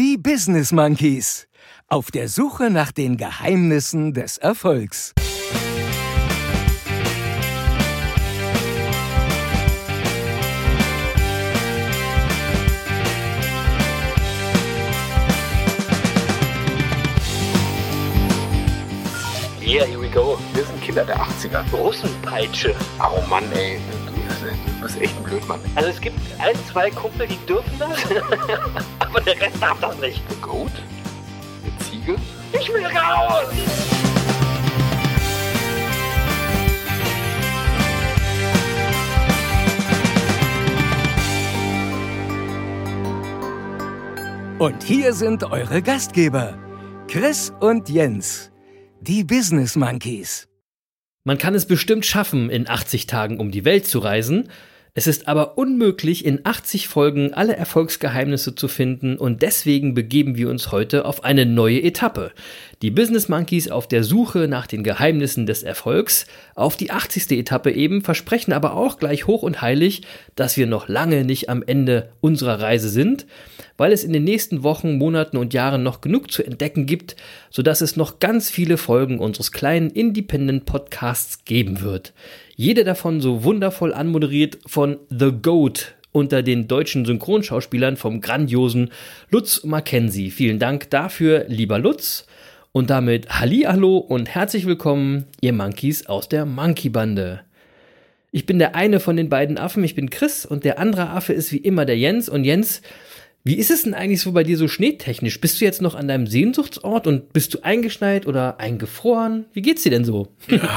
Die Business Monkeys. Auf der Suche nach den Geheimnissen des Erfolgs. Yeah, here we go. Wir sind Kinder der 80er. Russenpeitsche. Oh Mann, ey. Du bist echt ein Blödmann. Also es gibt ein, zwei Kumpel, die dürfen das, aber der Rest darf das nicht. Eine Goat? Eine Ziege? Ich will raus! Und hier sind eure Gastgeber, Chris und Jens, die Business Monkeys. Man kann es bestimmt schaffen, in 80 Tagen um die Welt zu reisen. Es ist aber unmöglich, in 80 Folgen alle Erfolgsgeheimnisse zu finden und deswegen begeben wir uns heute auf eine neue Etappe. Die Business Monkeys auf der Suche nach den Geheimnissen des Erfolgs, auf die 80. Etappe eben, versprechen aber auch gleich hoch und heilig, dass wir noch lange nicht am Ende unserer Reise sind, weil es in den nächsten Wochen, Monaten und Jahren noch genug zu entdecken gibt, sodass es noch ganz viele Folgen unseres kleinen Independent Podcasts geben wird. Jede davon so wundervoll anmoderiert von The Goat unter den deutschen Synchronschauspielern vom grandiosen Lutz Mackenzie. Vielen Dank dafür, lieber Lutz. Und damit Hallihallo und herzlich willkommen, ihr Monkeys aus der Monkey-Bande. Ich bin der eine von den beiden Affen, ich bin Chris und der andere Affe ist wie immer der Jens. Und Jens, wie ist es denn eigentlich so bei dir so schneetechnisch? Bist du jetzt noch an deinem Sehnsuchtsort und bist du eingeschneit oder eingefroren? Wie geht's dir denn so? Ja,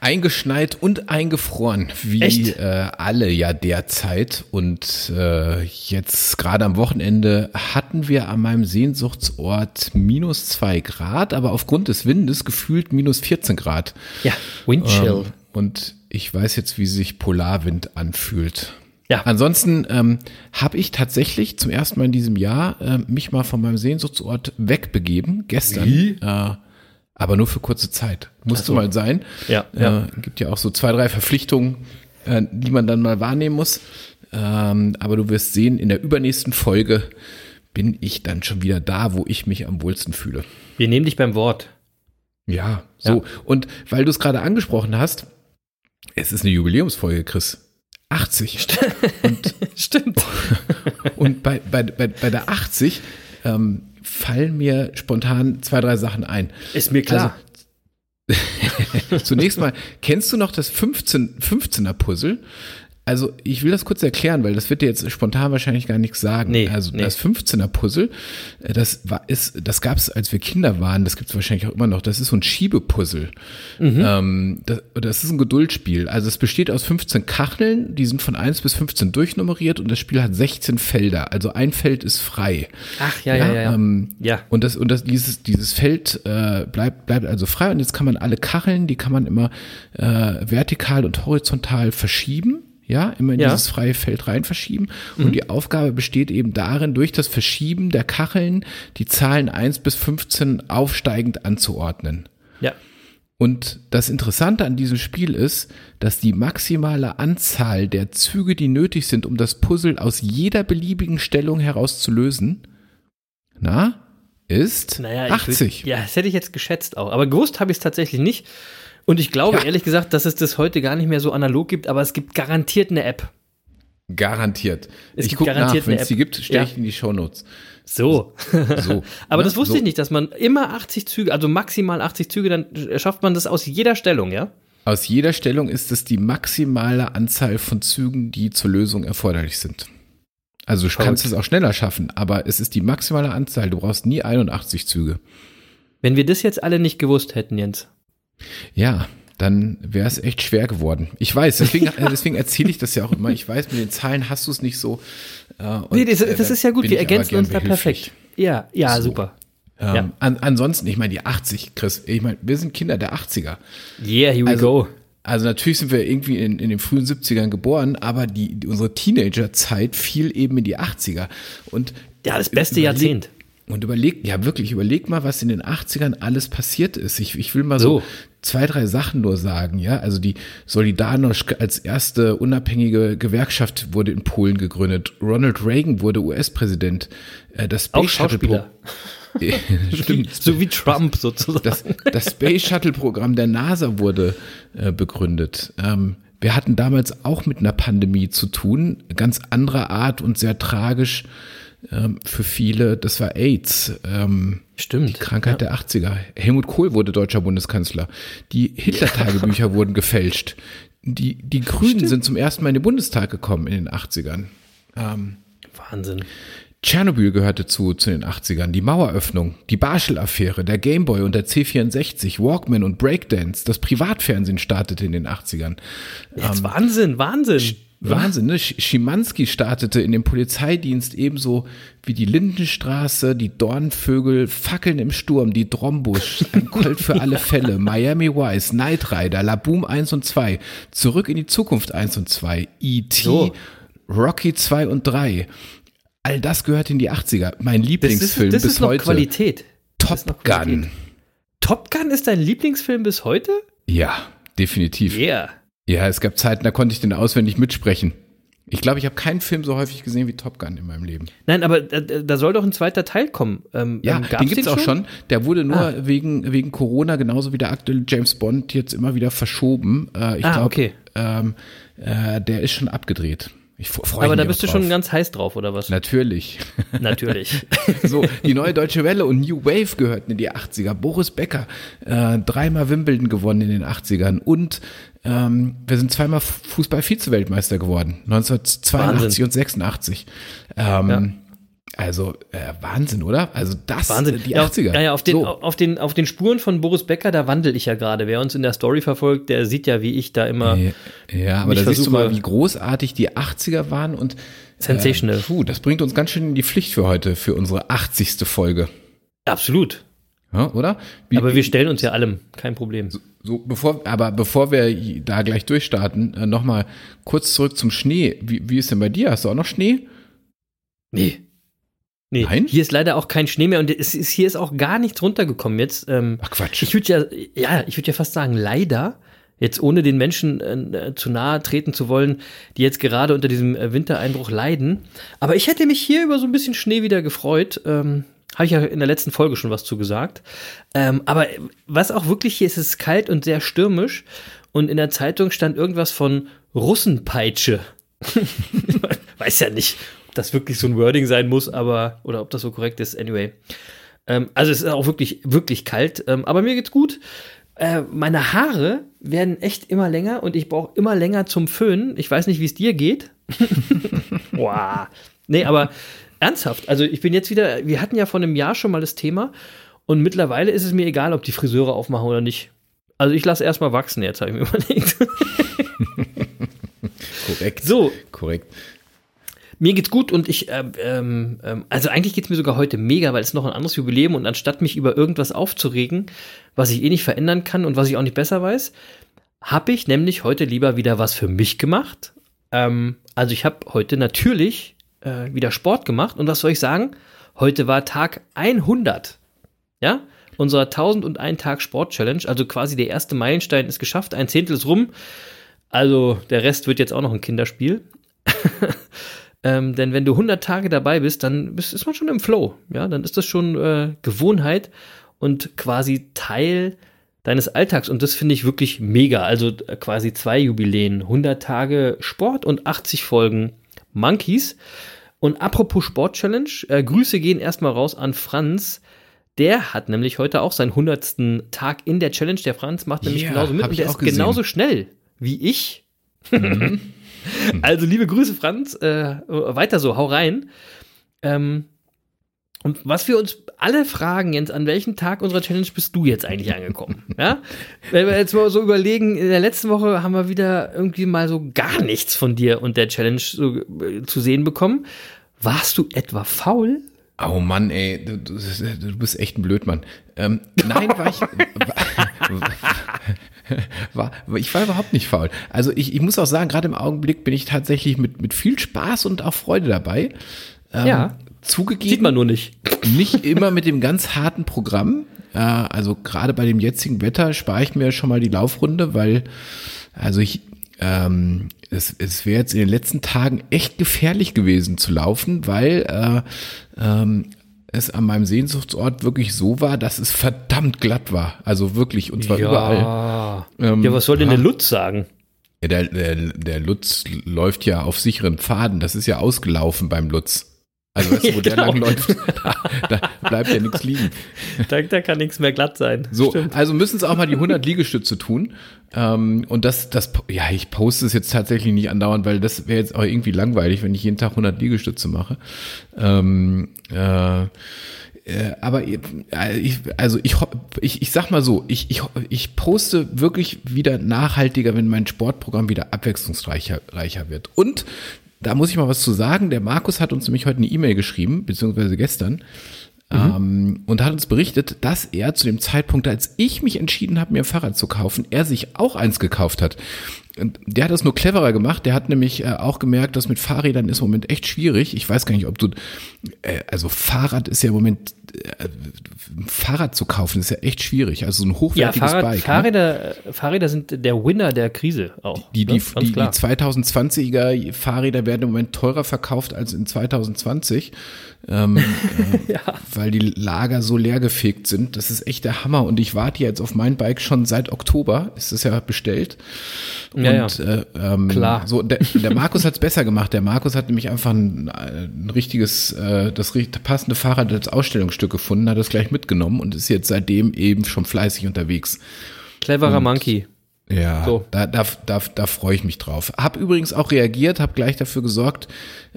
eingeschneit und eingefroren, wie äh, alle ja derzeit. Und äh, jetzt gerade am Wochenende hatten wir an meinem Sehnsuchtsort minus zwei Grad, aber aufgrund des Windes gefühlt minus 14 Grad. Ja, Windchill. Ähm, und ich weiß jetzt, wie sich Polarwind anfühlt. Ja. Ansonsten ähm, habe ich tatsächlich zum ersten Mal in diesem Jahr äh, mich mal von meinem Sehnsuchtsort wegbegeben, gestern. Wie? Äh, aber nur für kurze Zeit. Musste so. mal sein. Ja, ja. Äh, gibt ja auch so zwei, drei Verpflichtungen, äh, die man dann mal wahrnehmen muss. Ähm, aber du wirst sehen, in der übernächsten Folge bin ich dann schon wieder da, wo ich mich am wohlsten fühle. Wir nehmen dich beim Wort. Ja, so. Ja. Und weil du es gerade angesprochen hast, es ist eine Jubiläumsfolge, Chris. 80. Und, Stimmt. Und bei, bei, bei, bei der 80 ähm, fallen mir spontan zwei, drei Sachen ein. Ist mir klar. Also, zunächst mal, kennst du noch das 15, 15er Puzzle? Also ich will das kurz erklären, weil das wird dir jetzt spontan wahrscheinlich gar nichts sagen. Nee, also nee. das 15er Puzzle, äh, das war ist, das gab es, als wir Kinder waren. Das gibt es wahrscheinlich auch immer noch. Das ist so ein Schiebepuzzle. Mhm. Ähm, das, das, ist ein Geduldspiel. Also es besteht aus 15 Kacheln, die sind von 1 bis 15 durchnummeriert und das Spiel hat 16 Felder. Also ein Feld ist frei. Ach ja ja ja. Ja. Ähm, ja. Und das und das dieses dieses Feld äh, bleibt bleibt also frei und jetzt kann man alle Kacheln, die kann man immer äh, vertikal und horizontal verschieben ja, immer in ja. dieses freie Feld rein verschieben. Mhm. Und die Aufgabe besteht eben darin, durch das Verschieben der Kacheln die Zahlen 1 bis 15 aufsteigend anzuordnen. Ja. Und das Interessante an diesem Spiel ist, dass die maximale Anzahl der Züge, die nötig sind, um das Puzzle aus jeder beliebigen Stellung heraus zu lösen, na, ist naja, 80. Will, ja, das hätte ich jetzt geschätzt auch. Aber gewusst habe ich es tatsächlich nicht. Und ich glaube ja. ehrlich gesagt, dass es das heute gar nicht mehr so analog gibt, aber es gibt garantiert eine App. Garantiert. Es ich gucke nach, wenn es die gibt, stelle ja. ich in die Shownotes. So. so. aber ja, das wusste so. ich nicht, dass man immer 80 Züge, also maximal 80 Züge, dann schafft man das aus jeder Stellung, ja? Aus jeder Stellung ist es die maximale Anzahl von Zügen, die zur Lösung erforderlich sind. Also du kannst es auch schneller schaffen, aber es ist die maximale Anzahl. Du brauchst nie 81 Züge. Wenn wir das jetzt alle nicht gewusst hätten, Jens, ja, dann wäre es echt schwer geworden. Ich weiß, deswegen, deswegen erzähle ich das ja auch immer. Ich weiß, mit den Zahlen hast du es nicht so. Äh, nee, das, das äh, ist ja gut, wir ergänzen uns da perfekt. Ja, ja, so. super. Ähm, ja. An, ansonsten, ich meine, die 80, Chris, ich meine, wir sind Kinder der 80er. Yeah, here we also, go. Also natürlich sind wir irgendwie in, in den frühen 70ern geboren, aber die, die unsere Teenagerzeit fiel eben in die 80er. Und ja, das beste Jahrzehnt Und überleg, ja wirklich, überleg mal, was in den 80ern alles passiert ist. Ich, ich will mal so. so zwei, drei Sachen nur sagen, ja. Also die Solidarność als erste unabhängige Gewerkschaft wurde in Polen gegründet. Ronald Reagan wurde US-Präsident. Äh, das Space Shuttle Stimmt. so wie Trump sozusagen. Das, das Space Shuttle Programm der NASA wurde äh, begründet. Ähm, wir hatten damals auch mit einer Pandemie zu tun, ganz anderer Art und sehr tragisch ähm, für viele. Das war AIDS. Ähm, Stimmt. Die Krankheit ja. der 80er. Helmut Kohl wurde deutscher Bundeskanzler. Die Hitler-Tagebücher ja. wurden gefälscht. Die, die Grünen Stimmt. sind zum ersten Mal in den Bundestag gekommen in den 80ern. Ähm, Wahnsinn. Tschernobyl gehörte zu, zu den 80ern, die Maueröffnung, die Barschel-Affäre, der Gameboy und der C64, Walkman und Breakdance, das Privatfernsehen startete in den 80ern. Jetzt ähm, Wahnsinn, Wahnsinn. Wahnsinn, ne? Schimanski startete in dem Polizeidienst ebenso wie die Lindenstraße, die Dornvögel, Fackeln im Sturm, die Drombusch, ein Colt für alle Fälle, Miami Vice, Knight Rider, La Boom 1 und 2, Zurück in die Zukunft 1 und 2, E.T., so. Rocky 2 und 3, All das gehört in die 80er. Mein Lieblingsfilm das ist, das bis ist heute. Qualität. Top Gun. Top Gun ist dein Lieblingsfilm bis heute? Ja, definitiv. Yeah. Ja, es gab Zeiten, da konnte ich den auswendig mitsprechen. Ich glaube, ich habe keinen Film so häufig gesehen wie Top Gun in meinem Leben. Nein, aber da, da soll doch ein zweiter Teil kommen. Ähm, ja, ähm, den gibt es auch schon? Der wurde nur ah. wegen, wegen Corona, genauso wie der aktuelle James Bond, jetzt immer wieder verschoben. Äh, ich ah, glaube, okay. ähm, äh, der ist schon abgedreht. Ich freue Aber da bist du schon ganz heiß drauf, oder was? Natürlich. Natürlich. so, die neue Deutsche Welle und New Wave gehörten in die 80er. Boris Becker, äh, dreimal Wimbledon gewonnen in den 80ern und ähm, wir sind zweimal Fußball-Vize-Weltmeister geworden. 1982 Wahnsinn. und 86. Ähm, ja. Also äh, Wahnsinn, oder? Also das, Wahnsinn. die 80er. Ja, ja, auf den, so. auf, den, auf den Spuren von Boris Becker, da wandel ich ja gerade. Wer uns in der Story verfolgt, der sieht ja, wie ich da immer. Ja, aber da siehst du mal, wie großartig die 80er waren und. Sensational. Äh, puh, das bringt uns ganz schön in die Pflicht für heute, für unsere 80. Folge. Absolut. Ja, oder? Wie, aber wir stellen uns ja allem, kein Problem. So, so, bevor, aber bevor wir da gleich durchstarten, äh, nochmal kurz zurück zum Schnee. Wie, wie ist denn bei dir? Hast du auch noch Schnee? Nee. Nee, Nein? hier ist leider auch kein Schnee mehr und es ist, hier ist auch gar nichts runtergekommen jetzt. Ähm, Ach Quatsch. Ich würde ja, ja, ich würde ja fast sagen, leider, jetzt ohne den Menschen äh, zu nahe treten zu wollen, die jetzt gerade unter diesem äh, Wintereinbruch leiden. Aber ich hätte mich hier über so ein bisschen Schnee wieder gefreut. Ähm, Habe ich ja in der letzten Folge schon was zu gesagt. Ähm, aber was auch wirklich hier ist, ist kalt und sehr stürmisch. Und in der Zeitung stand irgendwas von Russenpeitsche. Weiß ja nicht, das wirklich so ein Wording sein muss, aber, oder ob das so korrekt ist, anyway. Ähm, also es ist auch wirklich, wirklich kalt, ähm, aber mir geht's gut. Äh, meine Haare werden echt immer länger und ich brauche immer länger zum Föhnen. Ich weiß nicht, wie es dir geht. Boah. Nee, aber ernsthaft, also ich bin jetzt wieder, wir hatten ja vor einem Jahr schon mal das Thema und mittlerweile ist es mir egal, ob die Friseure aufmachen oder nicht. Also ich lasse erstmal wachsen jetzt, habe ich mir überlegt. korrekt. So. Korrekt. Mir geht's gut und ich, ähm, ähm, ähm, also eigentlich geht's mir sogar heute mega, weil es noch ein anderes Jubiläum und anstatt mich über irgendwas aufzuregen, was ich eh nicht verändern kann und was ich auch nicht besser weiß, habe ich nämlich heute lieber wieder was für mich gemacht. Ähm, also ich habe heute natürlich äh, wieder Sport gemacht und was soll ich sagen? Heute war Tag 100. Ja, unserer 1001 Tag Sport Challenge, also quasi der erste Meilenstein ist geschafft, ein Zehntel ist rum. Also der Rest wird jetzt auch noch ein Kinderspiel. Ähm, denn wenn du 100 Tage dabei bist, dann bist, ist man schon im Flow. Ja, dann ist das schon äh, Gewohnheit und quasi Teil deines Alltags. Und das finde ich wirklich mega. Also äh, quasi zwei Jubiläen. 100 Tage Sport und 80 Folgen Monkeys. Und apropos Sport Challenge, äh, Grüße gehen erstmal raus an Franz. Der hat nämlich heute auch seinen 100. Tag in der Challenge. Der Franz macht nämlich yeah, genauso mit und der ist gesehen. genauso schnell wie ich. Mhm. Also liebe Grüße, Franz. Äh, weiter so, hau rein. Ähm, und was wir uns alle fragen, Jens, an welchem Tag unserer Challenge bist du jetzt eigentlich angekommen? ja? Wenn wir jetzt mal so überlegen, in der letzten Woche haben wir wieder irgendwie mal so gar nichts von dir und der Challenge so, äh, zu sehen bekommen. Warst du etwa faul? Oh Mann, ey, du, du, du bist echt ein Blödmann. Ähm, nein, war ich. war, ich war überhaupt nicht faul. Also ich, ich muss auch sagen, gerade im Augenblick bin ich tatsächlich mit, mit viel Spaß und auch Freude dabei. Ähm, ja. Zugegeben. Sieht man nur nicht. Nicht immer mit dem ganz harten Programm. Also gerade bei dem jetzigen Wetter spare ich mir schon mal die Laufrunde, weil also ich ähm, es, es wäre jetzt in den letzten Tagen echt gefährlich gewesen zu laufen, weil äh, ähm, es an meinem Sehnsuchtsort wirklich so war, dass es verdammt glatt war. Also wirklich, und zwar ja. überall. Ähm, ja, was soll denn der Lutz sagen? Ja, der, der, der Lutz läuft ja auf sicheren Pfaden. Das ist ja ausgelaufen beim Lutz. Also weißt du, wo Ja, der genau. lang läuft, da, da bleibt ja nichts liegen. Da, da kann nichts mehr glatt sein. So, Stimmt. also müssen es auch mal die 100 Liegestütze tun. Ähm, und das, das, ja, ich poste es jetzt tatsächlich nicht andauernd, weil das wäre jetzt auch irgendwie langweilig, wenn ich jeden Tag 100 Liegestütze mache. Ähm, äh, äh, aber äh, ich, also ich, ich, ich sag mal so, ich, ich, ich poste wirklich wieder nachhaltiger, wenn mein Sportprogramm wieder abwechslungsreicher reicher wird. Und da muss ich mal was zu sagen. Der Markus hat uns nämlich heute eine E-Mail geschrieben, beziehungsweise gestern, ähm, und hat uns berichtet, dass er zu dem Zeitpunkt, als ich mich entschieden habe, mir ein Fahrrad zu kaufen, er sich auch eins gekauft hat. Der hat das nur cleverer gemacht. Der hat nämlich äh, auch gemerkt, dass mit Fahrrädern ist im Moment echt schwierig. Ich weiß gar nicht, ob du, äh, also Fahrrad ist ja im Moment, äh, Fahrrad zu kaufen ist ja echt schwierig. Also so ein Ja, hochwertiges Fahrrad, Bike. ne? Fahrräder, Fahrräder sind der Winner der Krise auch. Die, die, ne? Die, die klar. 2020er Fahrräder werden im Moment teurer verkauft als in 2020, ähm, äh, weil die Lager so leergefegt sind. Das ist echt der Hammer. Und ich warte jetzt auf mein Bike schon seit Oktober. Ist das ja bestellt. Und Ja, ja. Äh, ähm, Klar. So, der, der Markus hat es besser gemacht. Der Markus hat nämlich einfach ein, ein richtiges, äh, das passende Fahrrad als Ausstellungsstück gefunden, hat es gleich mitgenommen und ist jetzt seitdem eben schon fleißig unterwegs. Cleverer Monkey. Ja, So. da, da, da, da freue ich mich drauf. Hab übrigens auch reagiert, habe gleich dafür gesorgt,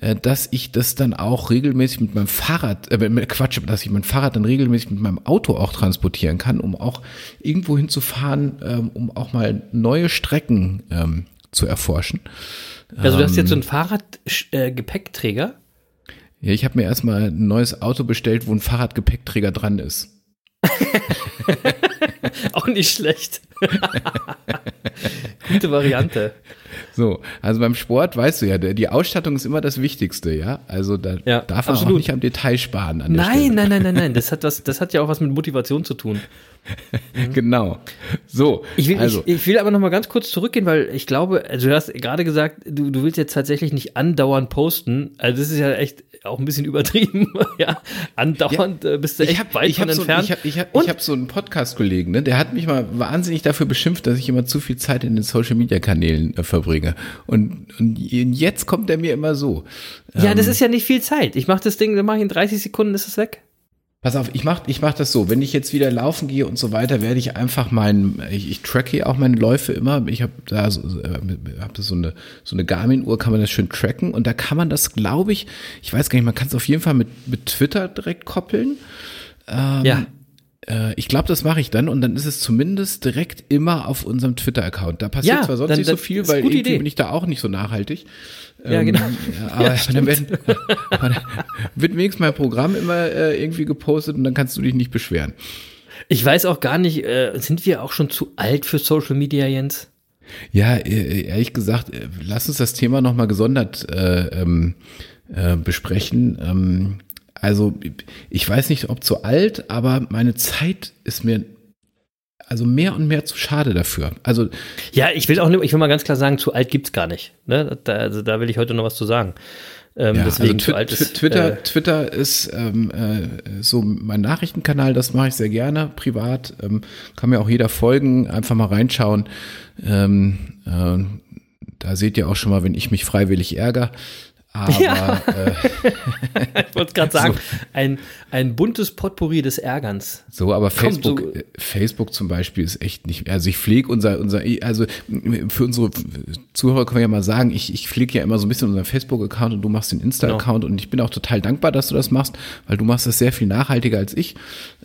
äh, dass ich das dann auch regelmäßig mit meinem Fahrrad, äh, Quatsch, dass ich mein Fahrrad dann regelmäßig mit meinem Auto auch transportieren kann, um auch irgendwo hinzufahren, ähm, um auch mal neue Strecken ähm, zu erforschen. Also du hast Ähm. jetzt so einen Fahrrad-Gepäckträger. Ja, ich habe mir erstmal ein neues Auto bestellt, wo ein Fahrradgepäckträger dran ist. Auch nicht schlecht. Gute Variante. So, also beim Sport weißt du ja, die Ausstattung ist immer das Wichtigste, ja. Also da Ja, darf man auch absolut. nicht am Detail sparen. An der Stelle. Nein, nein, nein, nein, nein. Das hat was, das hat ja auch was mit Motivation zu tun. Genau. So, Ich will, also, ich, ich will aber noch mal ganz kurz zurückgehen, weil ich glaube, also du hast gerade gesagt, du, du willst jetzt tatsächlich nicht andauernd posten. Also das ist ja echt auch ein bisschen übertrieben. ja, andauernd äh, bist du echt ich habe weit ich von hab so, entfernt. ich hab, ich hab, Und- ich hab so einen Podcast-Kollegen, ne, der hat mich mal wahnsinnig dafür beschimpft, dass ich immer zu viel Zeit in den Social-Media-Kanälen äh, verbringe. Und, und jetzt kommt er mir immer so. ja, Ähm, das ist ja nicht viel Zeit. Ich mache das Ding, dann mache ich in 30 Sekunden, ist es weg. Pass auf, ich mach, ich mach das so. Wenn ich jetzt wieder laufen gehe und so weiter, werde ich einfach meinen, ich, ich tracke auch meine Läufe immer. Ich habe da so, äh, hab so eine, so eine Garmin-Uhr, kann man das schön tracken. Und da kann man das, glaube ich, ich weiß gar nicht, man kann es auf jeden Fall mit, mit Twitter direkt koppeln. ja. Äh, ich glaube, das mache ich dann und dann ist es zumindest direkt immer auf unserem Twitter-Account. Da passiert Ja, zwar sonst dann- nicht so viel, weil irgendwie Idee. bin ich da auch nicht so nachhaltig. Ja, Ähm, genau. Ja, aber dann werden, wird wenigstens mein Programm immer äh, irgendwie gepostet und dann kannst du dich nicht beschweren. Ich weiß auch gar nicht, äh, sind wir auch schon zu alt für Social Media, Jens? Ja, äh, ehrlich gesagt, äh, lass uns das Thema nochmal gesondert äh, ähm, äh, besprechen. Also ich weiß nicht, ob zu alt, aber meine Zeit ist mir also mehr und mehr zu schade dafür. Also Ja, ich will auch ich will mal ganz klar sagen, zu alt gibt's gar nicht. Ne? Da, also da will ich heute noch was zu sagen. Ähm, Ja, deswegen also zu Twi- alt ist. Twitter, äh, Twitter ist ähm, äh, so mein Nachrichtenkanal, das mache ich sehr gerne, privat. Ähm, kann mir auch jeder folgen, einfach mal reinschauen. Ähm, äh, da seht ihr auch schon mal, wenn ich mich freiwillig ärgere. Aber Ja. äh, ich wollte gerade sagen, ein, ein buntes Potpourri des Ärgerns. so, aber Facebook, so- Facebook zum Beispiel ist echt nicht. Also ich pflege unser, unser, also für unsere Zuhörer können wir ja mal sagen, ich, ich pflege ja immer so ein bisschen unseren Facebook-Account und du machst den Insta-Account und ich bin auch total dankbar, dass du das machst, weil du machst das sehr viel nachhaltiger als ich.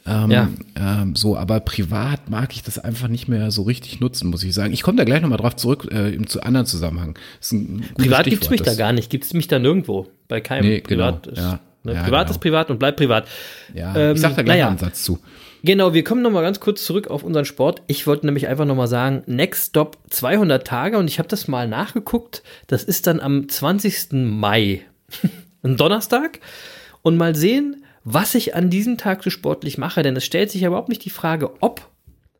Ähm, Ja. ähm, so, aber privat mag ich das einfach nicht mehr so richtig nutzen, muss ich sagen. Ich komme da gleich nochmal drauf zurück äh, im zu anderen Zusammenhang. Privat gibt's Stichwort, mich da das- gar nicht, gibt's mich da nirgendwo. Bei keinem. Nee, privat genau, ist, ja. ne, Ja, privat genau. ist privat und bleibt privat. Ja, Ähm, ich sag da gleich naja. einen Satz zu. Genau, wir kommen noch mal ganz kurz zurück auf unseren Sport. Ich wollte nämlich einfach noch mal sagen, Next Stop 200 Tage und ich habe das mal nachgeguckt. Das ist dann am 20. Mai, ein Donnerstag. und mal sehen, was ich an diesem Tag so sportlich mache. Denn es stellt sich ja überhaupt nicht die Frage, ob,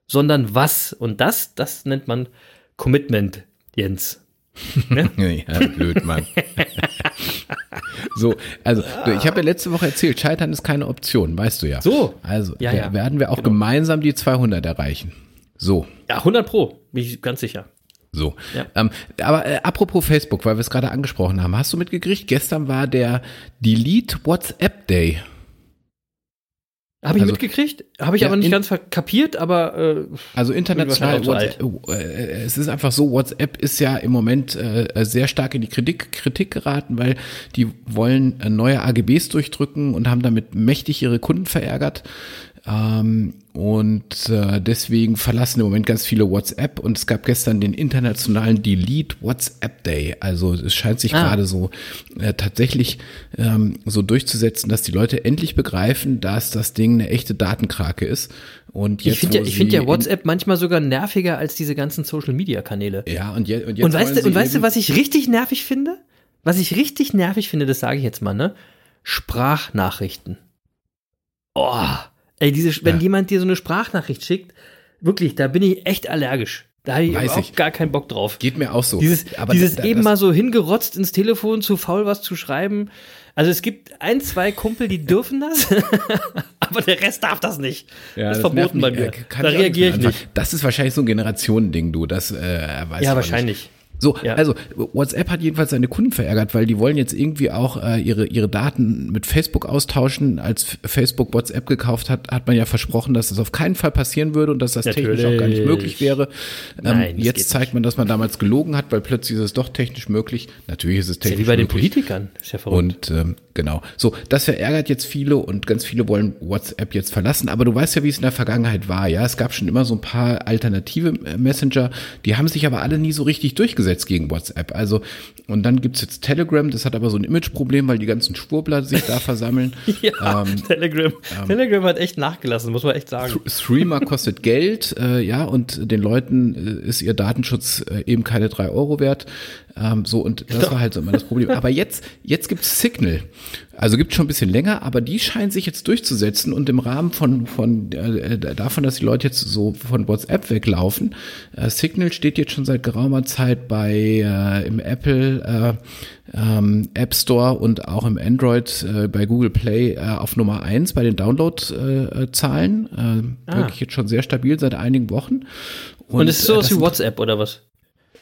sondern was. Und das, das nennt man Commitment, Jens. Ne? ja, blöd, Mann. so, also ich habe ja letzte Woche erzählt, Scheitern ist keine Option, weißt du ja. So. Also ja, ja. werden wir auch genau. gemeinsam die 200 erreichen. So. Ja, 100 Pro, bin ich ganz sicher. So. Ja. Ähm, aber äh, apropos Facebook, weil wir es gerade angesprochen haben, hast du mitgekriegt? Gestern war der Delete WhatsApp Day. Habe ich also, mitgekriegt, habe ich ja, aber nicht ganz kapiert, aber äh, also international WhatsApp, äh, es ist einfach so, WhatsApp ist ja im Moment äh, sehr stark in die Kritik, Kritik geraten, weil die wollen äh, neue AGBs durchdrücken und haben damit mächtig ihre Kunden verärgert. Ähm, und äh, deswegen verlassen im Moment ganz viele WhatsApp und es gab gestern den internationalen Delete WhatsApp Day. Also es scheint sich ah. gerade so äh, tatsächlich ähm, so durchzusetzen, dass die Leute endlich begreifen, dass das Ding eine echte Datenkrake ist. Und jetzt, ich finde ja, ich find ja WhatsApp manchmal sogar nerviger als diese ganzen Social Media Kanäle. Ja, und, je, und jetzt. Und weißt, du, und weißt du, was ich richtig nervig finde? Was ich richtig nervig finde, das sage ich jetzt mal, ne? Sprachnachrichten. Oh Ey, diese, wenn ja. jemand dir so eine Sprachnachricht schickt, wirklich, da bin ich echt allergisch. Da habe ich Weiß auch ich. gar keinen Bock drauf. Geht mir auch so. Dieses, Aber dieses da, eben mal so hingerotzt ins Telefon, zu faul was zu schreiben. Also es gibt ein, zwei Kumpel, die dürfen das, aber der Rest darf das nicht. Ja, das ist das verboten bei mir. Da reagiere ich nicht. Das ist wahrscheinlich so ein Generationending, du. Das äh, weiß Ja, wahrscheinlich. Nicht. So, ja. also WhatsApp hat jedenfalls seine Kunden verärgert, weil die wollen jetzt irgendwie auch äh, ihre, ihre Daten mit Facebook austauschen. Als Facebook WhatsApp gekauft hat, hat man ja versprochen, dass das auf keinen Fall passieren würde und dass das Natürlich. technisch auch gar nicht möglich wäre. Ähm, Nein, jetzt zeigt nicht. man, dass man damals gelogen hat, weil plötzlich ist es doch technisch möglich. Natürlich ist es technisch möglich. Ja wie bei möglich. den Politikern. Verrückt. Und ähm, genau. So, das verärgert jetzt viele und ganz viele wollen WhatsApp jetzt verlassen. Aber du weißt ja, wie es in der Vergangenheit war. Ja, es gab schon immer so ein paar alternative äh, Messenger. Die haben sich aber alle nie so richtig durchgesetzt gegen WhatsApp. Also, und dann gibt's jetzt Telegram, das hat aber so ein Imageproblem, weil die ganzen Schwurbler sich da versammeln. ja, ähm, Telegram. Ähm, Telegram hat echt nachgelassen, muss man echt sagen. Streamer kostet Geld, äh, ja, und den Leuten äh, ist ihr Datenschutz äh, eben keine drei Euro wert. Ähm, so, und das war halt so immer das Problem. Aber jetzt, jetzt gibt's Signal. Also gibt schon ein bisschen länger, aber die scheinen sich jetzt durchzusetzen und im Rahmen von, von äh, davon, dass die Leute jetzt so von WhatsApp weglaufen. Äh, Signal steht jetzt schon seit geraumer Zeit bei äh, im Apple äh, ähm, App Store und auch im Android äh, bei Google Play äh, auf Nummer eins bei den Download-Zahlen. Äh, äh, ah. Wirklich jetzt schon sehr stabil seit einigen Wochen. Und, und ist so äh, wie WhatsApp oder was?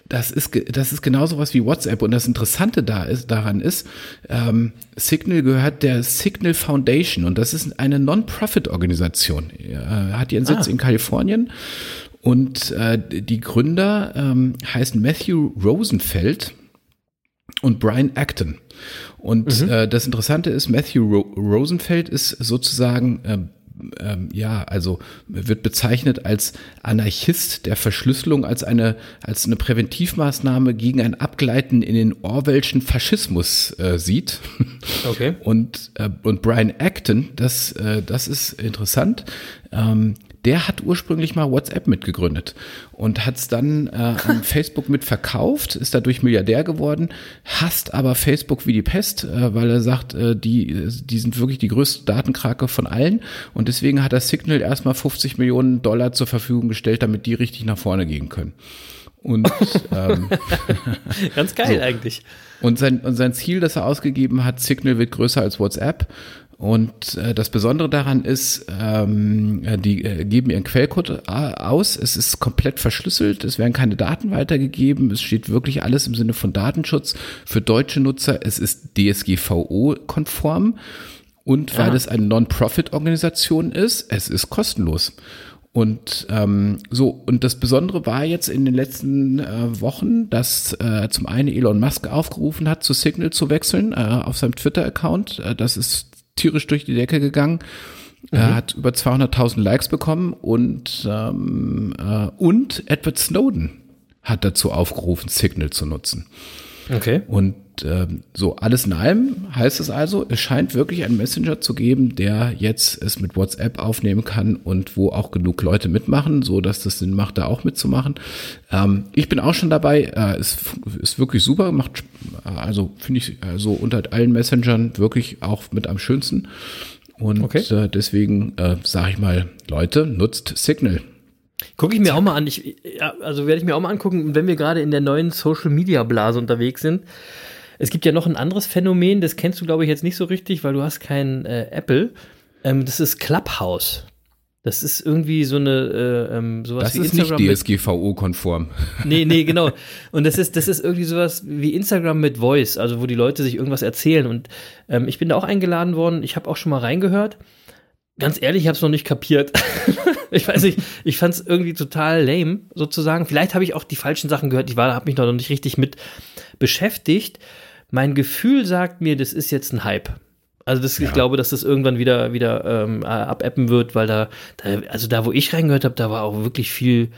Das ist, das ist genauso was wie WhatsApp. Und das Interessante da ist, daran ist, ähm, Signal gehört der Signal Foundation und das ist eine Non-Profit-Organisation. Äh, hat ihren Sitz ah. in Kalifornien und äh, die Gründer ähm, heißen Matthew Rosenfeld und Brian Acton. Und mhm. äh, das Interessante ist, Matthew Ro Rosenfeld ist sozusagen äh, ähm, ja, also wird bezeichnet als Anarchist der Verschlüsselung, als eine, als eine Präventivmaßnahme gegen ein Abgleiten in den Orwellschen Faschismus äh, sieht. Okay. Und, äh, und Brian Acton, das, äh, das ist interessant. Ähm, der hat ursprünglich mal WhatsApp mitgegründet und hat es dann äh, an Facebook mitverkauft, ist dadurch Milliardär geworden, hasst aber Facebook wie die Pest, äh, weil er sagt, äh, die, die sind wirklich die größte Datenkrake von allen und deswegen hat er Signal erstmal 50 Millionen Dollar zur Verfügung gestellt, damit die richtig nach vorne gehen können. Und ähm, ganz geil so. eigentlich. Und sein, und sein Ziel, das er ausgegeben hat, Signal wird größer als WhatsApp. Und äh, das Besondere daran ist, ähm, die äh, geben ihren Quellcode äh, aus. Es ist komplett verschlüsselt. Es werden keine Daten weitergegeben. Es steht wirklich alles im Sinne von Datenschutz für deutsche Nutzer. Es ist DSGVO-konform. Und weil ja. es eine Non-Profit-Organisation ist, es ist kostenlos. Und ähm, so, und das Besondere war jetzt in den letzten äh, Wochen, dass äh, zum einen Elon Musk aufgerufen hat, zu Signal zu wechseln äh, auf seinem Twitter-Account. Äh, das ist tierisch durch die Decke gegangen. Mhm. Er hat über 200.000 Likes bekommen und, ähm, äh, und Edward Snowden hat dazu aufgerufen, Signal zu nutzen. Okay. Und ähm, so alles in allem heißt es also, es scheint wirklich einen Messenger zu geben, der jetzt es mit WhatsApp aufnehmen kann und wo auch genug Leute mitmachen, so dass das Sinn macht, da auch mitzumachen. Ähm, ich bin auch schon dabei. Äh, ist, ist wirklich super, macht also finde ich also unter allen Messengern wirklich auch mit am schönsten. Und okay. äh, deswegen äh, sage ich mal, Leute, nutzt Signal. Gucke ich mir auch mal an. Ich, ja, also werde ich mir auch mal angucken, wenn wir gerade in der neuen Social Media Blase unterwegs sind. Es gibt ja noch ein anderes Phänomen, das kennst du, glaube ich, jetzt nicht so richtig, weil du hast kein äh, Apple. Ähm, das ist Clubhouse. Das ist irgendwie so eine äh, ähm, sowas das wie ist Instagram nicht DSGVO-konform. Nee, nee, genau. Und das ist, das ist irgendwie sowas wie Instagram mit Voice, also wo die Leute sich irgendwas erzählen. Und ähm, ich bin da auch eingeladen worden. Ich habe auch schon mal reingehört. Ganz ehrlich, ich habe es noch nicht kapiert. ich weiß nicht, ich fand es irgendwie total lame, sozusagen. Vielleicht habe ich auch die falschen Sachen gehört. Ich habe mich noch nicht richtig mit beschäftigt. Mein Gefühl sagt mir, das ist jetzt ein Hype. Also das, ja. ich glaube, dass das irgendwann wieder wieder ähm, abappen wird, weil da, da, also da, wo ich reingehört habe, da war auch wirklich viel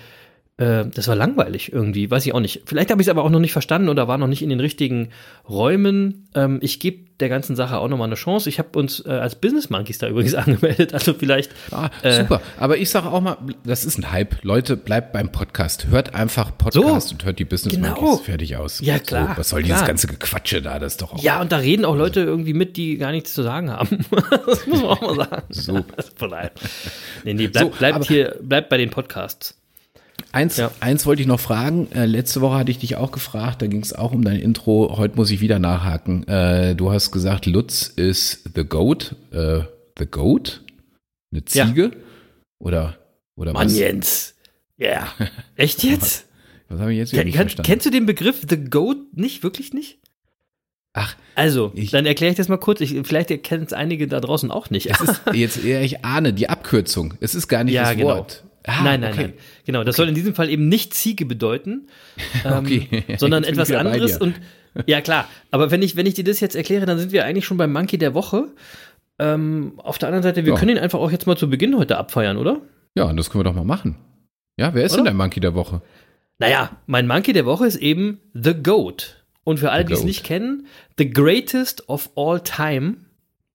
äh, das war langweilig irgendwie, weiß ich auch nicht. Vielleicht habe ich es aber auch noch nicht verstanden oder war noch nicht in den richtigen Räumen. Ähm, ich gebe der ganzen Sache auch nochmal eine Chance. Ich habe uns äh, als Business Monkeys da übrigens angemeldet, also vielleicht. Ah, äh, super, aber ich sage auch mal, das ist ein Hype. Leute, bleibt beim Podcast. Hört einfach Podcast so, und hört die Business genau. Monkeys fertig aus. Ja, klar. So, was soll klar. dieses ganze Gequatsche da? Das ist doch auch. Ja, und da reden auch Leute irgendwie mit, die gar nichts zu sagen haben. das muss man auch mal sagen. So. nee, nee, bleibt, so, bleibt hier, bleibt bei den Podcasts. Eins, ja. eins wollte ich noch fragen. Äh, letzte Woche hatte ich dich auch gefragt, da ging es auch um dein Intro. Heute muss ich wieder nachhaken. Äh, du hast gesagt, Lutz ist the Goat. Äh, the Goat? Eine Ziege? Ja. Oder, oder Mann, was? Jens. Ja. Yeah. Echt jetzt? was habe ich jetzt wieder Ken, nicht verstanden? Kennst du den Begriff The Goat nicht? Wirklich nicht? Ach, also, ich, dann erkläre ich das mal kurz. Ich, vielleicht kennen es einige da draußen auch nicht. Es ist jetzt eher, ich ahne die Abkürzung. Es ist gar nicht ja, das genau. Wort. Ah, nein, nein, okay. nein. Genau, das okay. soll in diesem Fall eben nicht Ziege bedeuten, ähm, okay. sondern etwas anderes. Und ja, klar. Aber wenn ich, wenn ich dir das jetzt erkläre, dann sind wir eigentlich schon beim Monkey der Woche. Ähm, auf der anderen Seite, wir ja. können ihn einfach auch jetzt mal zu Beginn heute abfeiern, oder? Ja, das können wir doch mal machen. Ja, wer ist oder? denn der Monkey der Woche? Naja, mein Monkey der Woche ist eben The Goat. Und für alle, die es nicht kennen, The Greatest of All Time.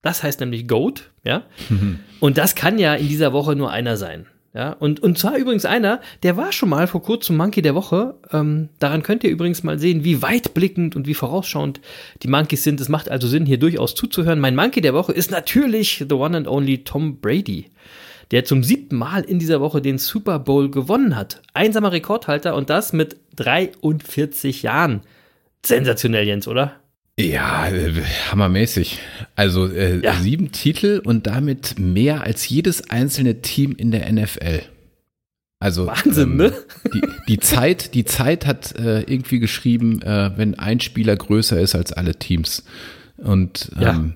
Das heißt nämlich Goat, ja. Und das kann ja in dieser Woche nur einer sein. Ja, und, und zwar übrigens einer, der war schon mal vor kurzem Monkey der Woche. Ähm, daran könnt ihr übrigens mal sehen, wie weitblickend und wie vorausschauend die Monkeys sind. Es macht also Sinn, hier durchaus zuzuhören. Mein Monkey der Woche ist natürlich the one and only Tom Brady, der zum siebten Mal in dieser Woche den Super Bowl gewonnen hat. Einsamer Rekordhalter und das mit 43 Jahren. Sensationell, Jens, oder? Ja, äh, hammermäßig. Also äh, ja. sieben Titel und damit mehr als jedes einzelne Team in der NFL. Also Wahnsinn, ähm, ne? Die, die, Zeit, die Zeit hat äh, irgendwie geschrieben, äh, wenn ein Spieler größer ist als alle Teams. Und ähm,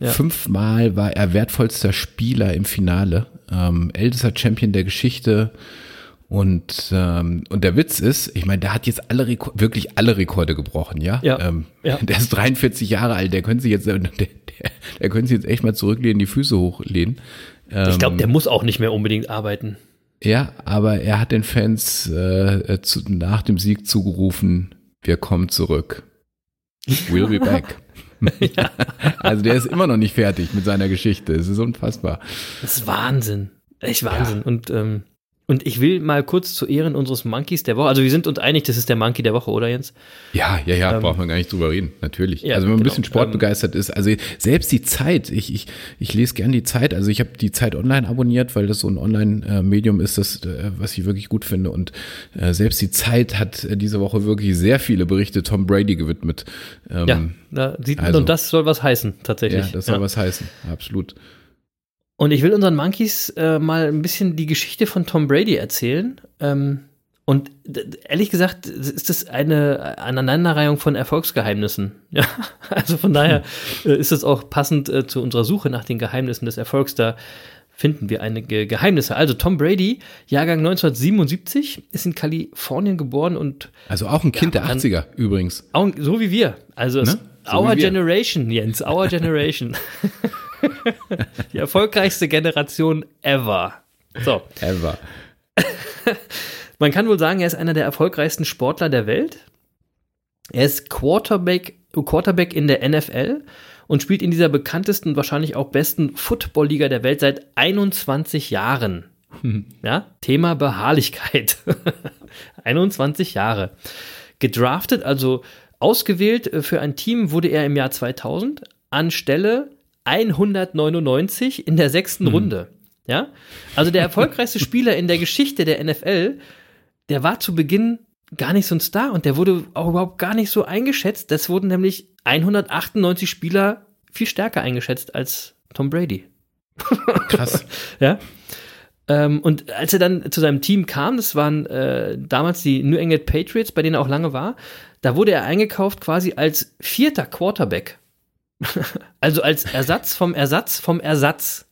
ja. Ja. fünfmal war er wertvollster Spieler im Finale, ähm, ältester Champion der Geschichte. Und, ähm, und der Witz ist, ich meine, der hat jetzt alle Reko wirklich alle Rekorde gebrochen, ja? Ja, ähm, ja. Der ist 43 Jahre alt, der könnte sich jetzt, der, der, der könnte sich jetzt echt mal zurücklehnen, die Füße hochlehnen. Ähm, ich glaube, der muss auch nicht mehr unbedingt arbeiten. Ja, aber er hat den Fans äh, zu, nach dem Sieg zugerufen, wir kommen zurück. We'll be back. ja. Also der ist immer noch nicht fertig mit seiner Geschichte. Es ist unfassbar. Das ist Wahnsinn. Echt Wahnsinn. Ja. Und ähm, und ich will mal kurz zu Ehren unseres Monkeys der Woche, also wir sind uns einig, das ist der Monkey der Woche, oder Jens? Ja, ja, ja, ähm, braucht man gar nicht drüber reden, natürlich. Ja, also wenn man genau. ein bisschen sportbegeistert ist, also selbst die Zeit, ich, ich, ich lese gern die Zeit, also ich habe die Zeit online abonniert, weil das so ein Online-Medium ist, das, äh, was ich wirklich gut finde. Und äh, selbst die Zeit hat äh, diese Woche wirklich sehr viele Berichte Tom Brady gewidmet. Ähm, ja, da sieht, also, und das soll was heißen, tatsächlich. Ja, das soll ja. was heißen, absolut. Und ich will unseren Monkeys äh, mal ein bisschen die Geschichte von Tom Brady erzählen. Ähm, und ehrlich gesagt ist das eine Aneinanderreihung von Erfolgsgeheimnissen. Ja, also von daher äh, ist es auch passend äh, zu unserer Suche nach den Geheimnissen des Erfolgs. Da finden wir einige Geheimnisse. Also Tom Brady, Jahrgang 1977, ist in Kalifornien geboren und also auch ein Kind ja, der 80er übrigens. Auch, so wie wir. Also ne? so our generation, Jens, our generation. Die erfolgreichste Generation ever. So. Ever. Man kann wohl sagen, er ist einer der erfolgreichsten Sportler der Welt. Er ist Quarterback, Quarterback in der NFL und spielt in dieser bekanntesten, wahrscheinlich auch besten Football-Liga der Welt seit 21 Jahren. Hm. Ja, Thema Beharrlichkeit. 21 Jahre. Gedraftet, also ausgewählt äh, für ein Team wurde er im Jahr 2000 anstelle 199 in der sechsten hm. Runde. Ja, also der erfolgreichste Spieler in der Geschichte der NFL, der war zu Beginn gar nicht so ein Star und der wurde auch überhaupt gar nicht so eingeschätzt. Das wurden nämlich 198 Spieler viel stärker eingeschätzt als Tom Brady. Krass. ja. Ähm, und als er dann zu seinem Team kam, das waren äh, damals die New England Patriots, bei denen er auch lange war, da wurde er eingekauft quasi als vierter Quarterback. Also als Ersatz vom Ersatz vom Ersatz.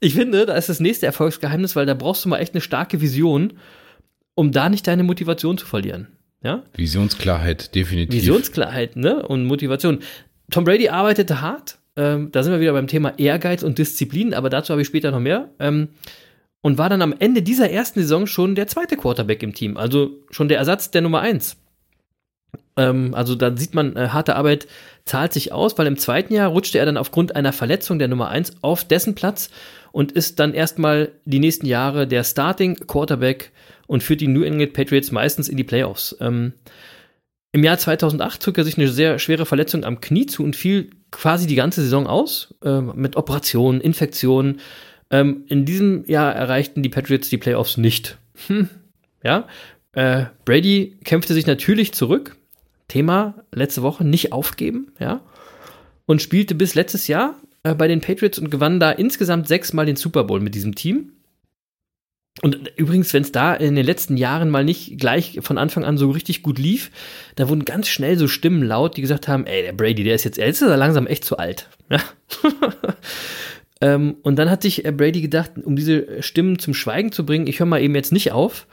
ich finde, da ist das nächste Erfolgsgeheimnis, weil da brauchst du mal echt eine starke Vision, um da nicht deine Motivation zu verlieren. Ja? Visionsklarheit, definitiv. Visionsklarheit, ne? Und Motivation. Tom Brady arbeitete hart, ähm, da sind wir wieder beim Thema Ehrgeiz und Disziplin, aber dazu habe ich später noch mehr. Ähm, und war dann am Ende dieser ersten Saison schon der zweite Quarterback im Team, also schon der Ersatz der Nummer eins. Ähm, also da sieht man, äh, harte Arbeit zahlt sich aus, weil im zweiten Jahr rutschte er dann aufgrund einer Verletzung der Nummer eins auf dessen Platz und ist dann erstmal die nächsten Jahre der Starting Quarterback und führt die New England Patriots meistens in die Playoffs. Ähm, Im Jahr 2008 zog er sich eine sehr schwere Verletzung am Knie zu und fiel quasi die ganze Saison aus, äh, mit Operationen, Infektionen. Ähm, in diesem Jahr erreichten die Patriots die Playoffs nicht. Hm. Ja, äh, Brady kämpfte sich natürlich zurück. Thema letzte Woche nicht aufgeben, ja, und spielte bis letztes Jahr äh, bei den Patriots und gewann da insgesamt sechsmal den Super Bowl mit diesem Team. Und übrigens, wenn es da in den letzten Jahren mal nicht gleich von Anfang an so richtig gut lief, da wurden ganz schnell so Stimmen laut, die gesagt haben, ey, der Brady, der ist jetzt, jetzt ist er langsam echt zu alt. Ja. ähm, und dann hat sich äh, Brady gedacht, um diese Stimmen zum Schweigen zu bringen, ich höre mal eben jetzt nicht auf.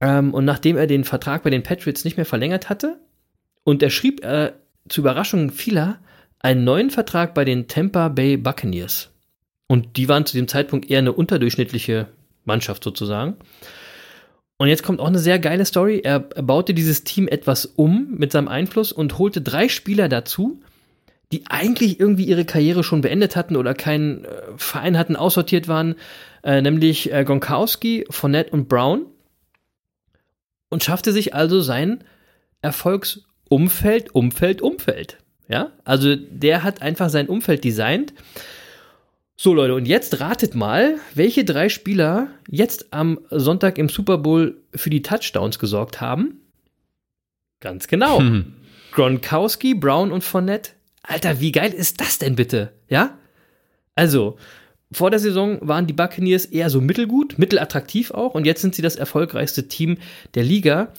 Ähm, und nachdem er den Vertrag bei den Patriots nicht mehr verlängert hatte, und er schrieb äh, zur Überraschung vieler einen neuen Vertrag bei den Tampa Bay Buccaneers. Und die waren zu dem Zeitpunkt eher eine unterdurchschnittliche Mannschaft sozusagen. Und jetzt kommt auch eine sehr geile Story. Er, baute dieses Team etwas um mit seinem Einfluss und holte drei Spieler dazu, die eigentlich irgendwie ihre Karriere schon beendet hatten oder keinen äh, Verein hatten, aussortiert waren, äh, nämlich äh, Gronkowski, Fournette und Brown. Und schaffte sich also sein Erfolgsumfeld, Umfeld, Umfeld. Ja, also der hat einfach sein Umfeld designt so Leute, und jetzt ratet mal, welche drei Spieler jetzt am Sonntag im Super Bowl für die Touchdowns gesorgt haben. Ganz genau. Hm. Gronkowski, Brown und Fournette. Alter, wie geil ist das denn bitte? Ja? Also, vor der Saison waren die Buccaneers eher so mittelgut, mittelattraktiv auch, und jetzt sind sie das erfolgreichste Team der Liga.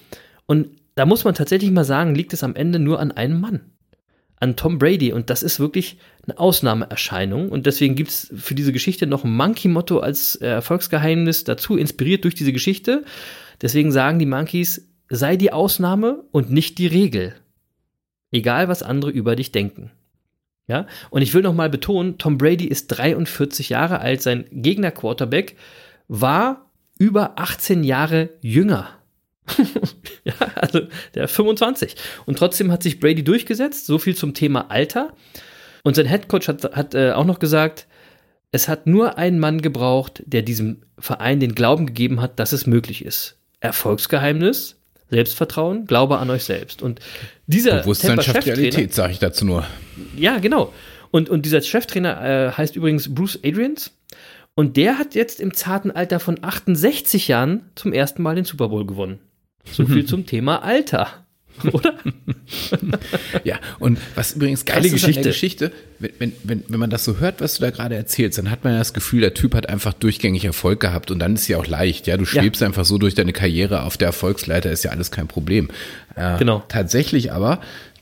Und da muss man tatsächlich mal sagen, liegt es am Ende nur an einem Mann an Tom Brady und das ist wirklich eine Ausnahmeerscheinung und deswegen gibt es für diese Geschichte noch ein Monkey-Motto als äh, Erfolgsgeheimnis dazu, inspiriert durch diese Geschichte. Deswegen sagen die Monkeys, sei die Ausnahme und nicht die Regel. Egal, was andere über dich denken. Ja, und ich will noch mal betonen, Tom Brady ist 43 Jahre alt, sein Gegner Quarterback war über 18 Jahre jünger. ja, also der 25. Und trotzdem hat sich Brady durchgesetzt. So viel zum Thema Alter. Und sein Headcoach hat, hat äh, auch noch gesagt, es hat nur einen Mann gebraucht, der diesem Verein den Glauben gegeben hat, dass es möglich ist. Erfolgsgeheimnis, Selbstvertrauen, Glaube an euch selbst. Und dieser Bewusstsein schafft Realität, sage ich dazu nur. Ja, genau. Und, und dieser Cheftrainer äh, heißt übrigens Bruce Adrians. Und der hat jetzt im zarten Alter von 68 Jahren zum ersten Mal den Super Bowl gewonnen. So viel zum Thema Alter. Oder? ja, und was übrigens geil ist Geschichte. an der Geschichte, wenn, wenn, wenn man das so hört, was du da gerade erzählst, dann hat man ja das Gefühl, der Typ hat einfach durchgängig Erfolg gehabt und dann ist ja auch leicht, ja, du schwebst ja. einfach so durch deine Karriere auf der Erfolgsleiter, ist ja alles kein Problem. Äh, genau. Tatsächlich aber,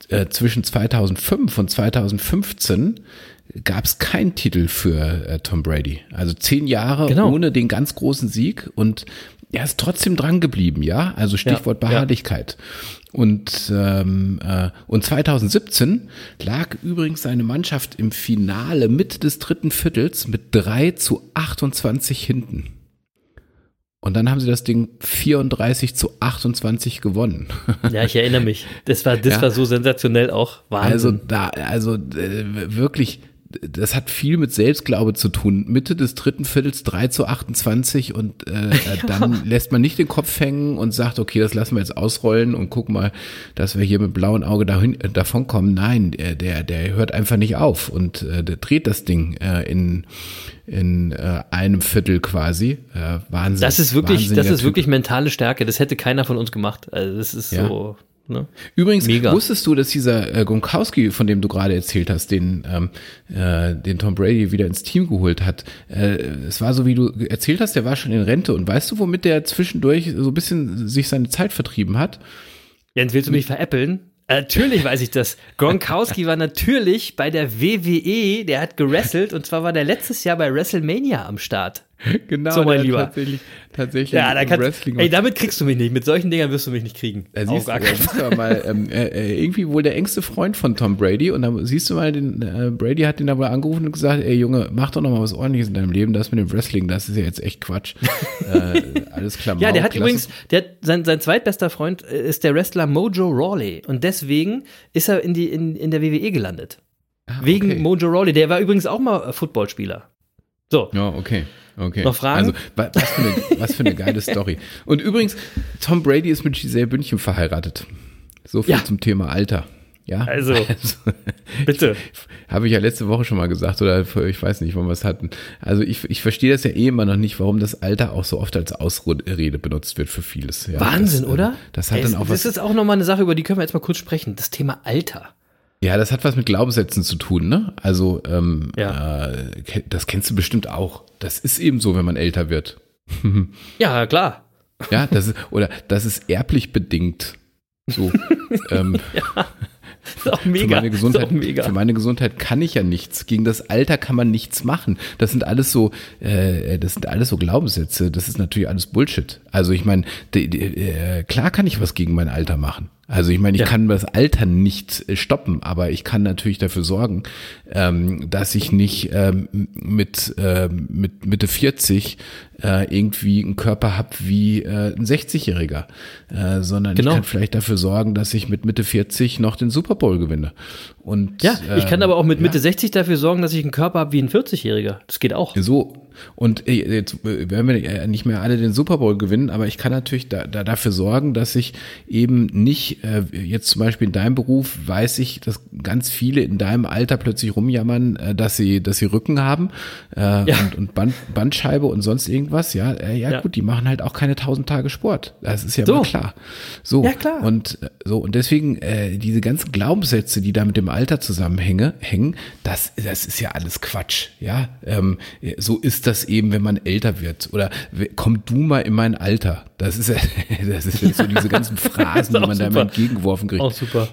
äh, zwischen 2005 und 2015 gab es keinen Titel für äh, Tom Brady. Also zehn Jahre genau. ohne den ganz großen Sieg und er ist trotzdem dran geblieben, ja. Also Stichwort ja, Beharrlichkeit. Ja. Und, ähm, äh, und 2017 lag übrigens seine Mannschaft im Finale Mitte des dritten Viertels mit 3 zu 28 hinten. Und dann haben sie das Ding 34 zu 28 gewonnen. Ja, ich erinnere mich. Das war, das ja. war so sensationell auch. Wahnsinn. Also da, also äh, wirklich das hat viel mit Selbstglaube zu tun. Mitte des dritten Viertels 3 zu 28 und äh, ja. dann lässt man nicht den Kopf hängen und sagt, okay, das lassen wir jetzt ausrollen und guck mal, dass wir hier mit blauem Auge dahin, äh, davonkommen. Nein, der, der, der hört einfach nicht auf und äh, der dreht das Ding äh, in, in äh, einem Viertel quasi. Äh, Wahnsinn. Das ist wirklich, das ist typ. wirklich mentale Stärke. Das hätte keiner von uns gemacht. Also das ist ja. so Ne? Übrigens, Mega. wusstest du, dass dieser äh, Gronkowski, von dem du gerade erzählt hast, den, ähm, äh, den Tom Brady wieder ins Team geholt hat, äh, es war so, wie du erzählt hast, der war schon in Rente. Und weißt du, womit der zwischendurch so ein bisschen sich seine Zeit vertrieben hat? Jens, willst du mich veräppeln? Natürlich weiß ich das. Gronkowski war natürlich bei der WWE, der hat gewrestelt und zwar war der letztes Jahr bei WrestleMania am Start. Genau, so mein Lieber. Tatsächlich, tatsächlich ja, da kannst, Wrestling. Ey, damit kriegst du mich nicht. Mit solchen Dingern wirst du mich nicht kriegen. Da siehst, du, du mal, ähm, äh, äh, irgendwie wohl der engste Freund von Tom Brady und dann siehst du mal, den, äh, Brady hat ihn da wohl angerufen und gesagt, ey Junge, mach doch noch mal was ordentliches in deinem Leben. Das mit dem Wrestling, das ist ja jetzt echt Quatsch. äh, alles klar. Ja, der hat übrigens, der hat, sein, sein zweitbester Freund äh, ist der Wrestler Mojo Rawley und deswegen ist er in, die, in, in der WWE gelandet. Ah, Wegen okay. Mojo Rawley. Der war übrigens auch mal Footballspieler. So. Ja, okay. Okay. Noch Fragen? Also, was für, eine, was für eine geile Story. Und übrigens, Tom Brady ist mit Giselle Bündchen verheiratet. So viel ja. zum Thema Alter. Ja. Also, also bitte. Habe ich ja letzte Woche schon mal gesagt, oder ich weiß nicht, wann wir es hatten. Also ich, ich verstehe das ja eh immer noch nicht, warum das Alter auch so oft als Ausrede benutzt wird für vieles. Ja, Wahnsinn, das, oder? Das hat Ey, dann auch das was. Das ist auch nochmal eine Sache, über die können wir jetzt mal kurz sprechen. Das Thema Alter. Ja, das hat was mit Glaubenssätzen zu tun, ne? Also, ähm, ja. äh, das kennst du bestimmt auch. Das ist eben so, wenn man älter wird. ja, klar. Ja, das ist, oder das ist erblich bedingt. So. ähm, ja. Ist auch mega. Für meine, Gesundheit, mega. für meine Gesundheit kann ich ja nichts. Gegen das Alter kann man nichts machen. Das sind alles so, äh, das sind alles so Glaubenssätze. Das ist natürlich alles Bullshit. Also ich meine, äh, klar kann ich was gegen mein Alter machen. Also ich meine, ich ja. kann das Alter nicht äh, stoppen, aber ich kann natürlich dafür sorgen, ähm, dass ich nicht ähm, mit, äh, mit Mitte 40 äh, irgendwie einen Körper habe wie äh, ein 60-Jähriger, äh, sondern genau. ich kann vielleicht dafür sorgen, dass ich mit Mitte 40 noch den Super Bowl gewinne. Und, ja, ich kann ähm, aber auch mit Mitte ja. 60 dafür sorgen, dass ich einen Körper habe wie ein 40-Jähriger. Das geht auch. So, und äh, jetzt werden wir nicht mehr alle den Super Bowl gewinnen, aber ich kann natürlich da, da dafür sorgen, dass ich eben nicht, äh, jetzt zum Beispiel in deinem Beruf, weiß ich, dass ganz viele in deinem Alter plötzlich rumjammern, äh, dass sie, dass sie Rücken haben äh, ja. und, und Band, Bandscheibe und sonst irgendwas. Ja, äh, ja, ja, gut, die machen halt auch keine tausend Tage Sport. Das ist ja so. klar. So. Ja, klar. Und äh, so, und deswegen äh, diese ganzen Glaubenssätze, die da mit dem Alter zusammenhängen, hängen, das, das ist ja alles Quatsch. Ja, ähm, so ist das eben, wenn man älter wird. Oder komm du mal in mein Alter. Das ist, das ist so diese ganzen Phrasen, die man super. da immer entgegengeworfen kriegt. Auch super.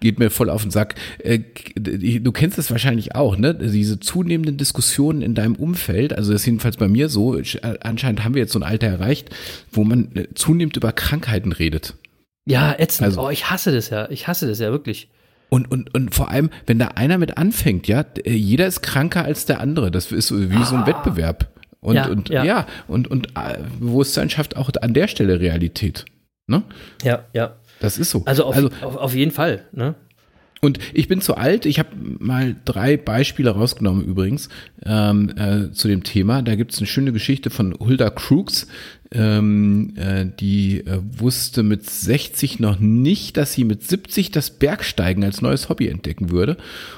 Geht mir voll auf den Sack. Äh, du kennst das wahrscheinlich auch, ne? Diese zunehmenden Diskussionen in deinem Umfeld, also das ist jedenfalls bei mir so, anscheinend haben wir jetzt so ein Alter erreicht, wo man äh, zunehmend über Krankheiten redet. Ja, ätzend. Also, oh, ich hasse das ja. Ich hasse das ja wirklich. Und, und, und vor allem, wenn da einer mit anfängt, ja, äh, jeder ist kranker als der andere. Das ist wie ah. so ein ah. Wettbewerb. Und ja, und, ja. ja, und, und äh, Bewusstsein schafft auch an der Stelle Realität. Ne? Ja, ja. Das ist so. Also auf, also, auf, auf jeden Fall. Ne? Und ich bin zu alt. Ich habe mal drei Beispiele rausgenommen übrigens ähm, äh, zu dem Thema. Da gibt es eine schöne Geschichte von Hulda Crooks. Ähm, äh, die äh, wusste mit 60 noch nicht, dass sie mit 70 das Bergsteigen als neues Hobby entdecken würde.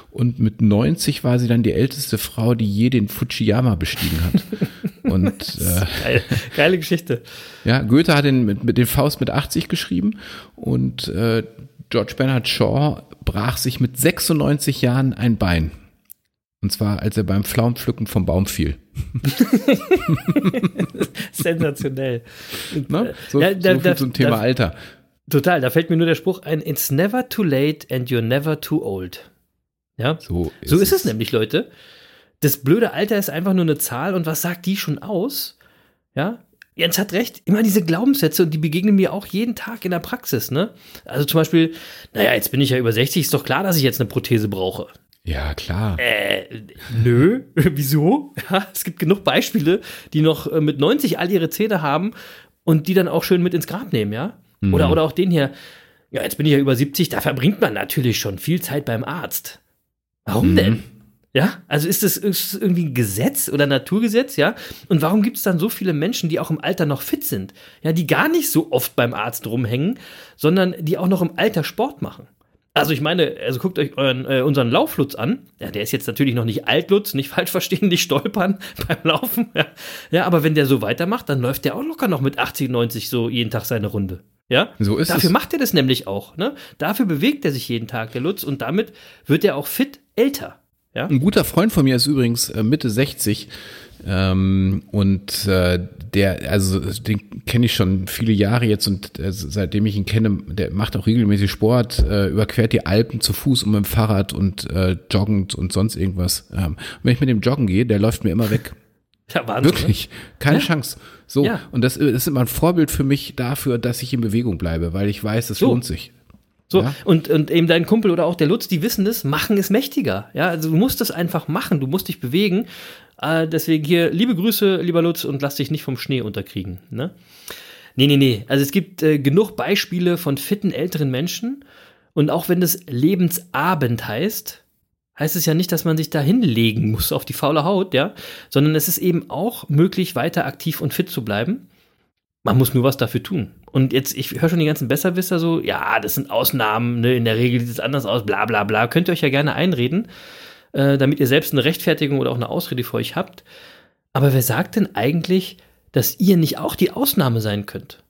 Und mit 90 war sie dann die älteste Frau, die je den Fujiyama bestiegen hat. Und äh, Geil. geile Geschichte. Ja, Goethe hat den mit, mit den Faust mit 80 geschrieben und äh, George Bernard Shaw brach sich mit 96 Jahren ein Bein. Und zwar, als er beim Pflaumenpflücken vom Baum fiel. Sensationell. Ne? So, ja, da, so da, zum Thema da, Alter. Total, da fällt mir nur der Spruch ein, it's never too late and you're never too old. Ja, so ist, so ist es. es nämlich, Leute. Das blöde Alter ist einfach nur eine Zahl und was sagt die schon aus? Ja, Jens hat recht, immer diese Glaubenssätze und die begegnen mir auch jeden Tag in der Praxis, ne? Also zum Beispiel, naja, jetzt bin ich ja über 60, ist doch klar, dass ich jetzt eine Prothese brauche. Ja, klar. Äh, nö, wieso? Ja, es gibt genug Beispiele, die noch äh, mit 90 all ihre Zähne haben und die dann auch schön mit ins Grab nehmen, ja? Mhm. Oder, oder auch den hier, ja, jetzt bin ich ja über 70, da verbringt man natürlich schon viel Zeit beim Arzt. Warum mhm. denn? Ja, also ist das, ist das irgendwie ein Gesetz oder Naturgesetz, ja? Und warum gibt es dann so viele Menschen, die auch im Alter noch fit sind? Ja, die gar nicht so oft beim Arzt rumhängen, sondern die auch noch im Alter Sport machen. Also ich meine, also guckt euch euren, äh, unseren Lauflutz an. Ja, der ist jetzt natürlich noch nicht Altlutz, nicht falsch verstehen, nicht stolpern beim Laufen. Ja. ja, aber wenn der so weitermacht, dann läuft der auch locker noch mit 80, 90 so jeden Tag seine Runde. Ja, so ist Dafür es. macht er das nämlich auch. Ne? Dafür bewegt er sich jeden Tag, der Lutz, und damit wird er auch fit älter. Ja? Ein guter Freund von mir ist übrigens äh, Mitte 60 ähm, und äh, der, also den kenne ich schon viele Jahre jetzt und äh, seitdem ich ihn kenne, der macht auch regelmäßig Sport, äh, überquert die Alpen zu Fuß und mit dem Fahrrad und äh, joggend und sonst irgendwas. Ähm, wenn ich mit dem Joggen gehe, der läuft mir immer weg. Ja, Wahnsinn, Wirklich, keine ja. Chance. So, ja. und das, das ist immer ein Vorbild für mich dafür, dass ich in Bewegung bleibe, weil ich weiß, es so. lohnt sich. So, ja. und, und eben dein Kumpel oder auch der Lutz, die wissen es, machen es mächtiger. Ja, also du musst es einfach machen, du musst dich bewegen. Äh, deswegen hier, liebe Grüße, lieber Lutz, und lass dich nicht vom Schnee unterkriegen. Ne? Nee, nee, nee. Also es gibt äh, genug Beispiele von fitten älteren Menschen. Und auch wenn es Lebensabend heißt, heißt es ja nicht, dass man sich da hinlegen muss auf die faule Haut, ja, sondern es ist eben auch möglich, weiter aktiv und fit zu bleiben. Man muss nur was dafür tun. Und jetzt, ich höre schon die ganzen Besserwisser so, ja, das sind Ausnahmen, ne, in der Regel sieht es anders aus, bla bla bla. Könnt ihr euch ja gerne einreden, äh, damit ihr selbst eine Rechtfertigung oder auch eine Ausrede für euch habt. Aber wer sagt denn eigentlich, dass ihr nicht auch die Ausnahme sein könnt?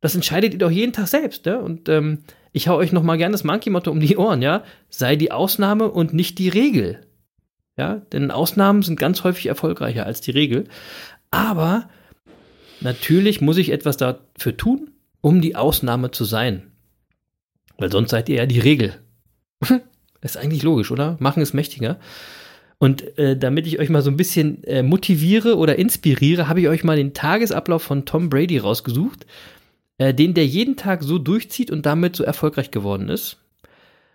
Das entscheidet ihr doch jeden Tag selbst, ne? Und ähm, ich hau euch noch mal gerne das Monkey-Motto um die Ohren, ja? Sei die Ausnahme und nicht die Regel. Ja, denn Ausnahmen sind ganz häufig erfolgreicher als die Regel. Aber Natürlich muss ich etwas dafür tun, um die Ausnahme zu sein. Weil sonst seid ihr ja die Regel. ist eigentlich logisch, oder? Machen ist mächtiger. Und äh, damit ich euch mal so ein bisschen äh, motiviere oder inspiriere, habe ich euch mal den Tagesablauf von Tom Brady rausgesucht, äh, den der jeden Tag so durchzieht und damit so erfolgreich geworden ist.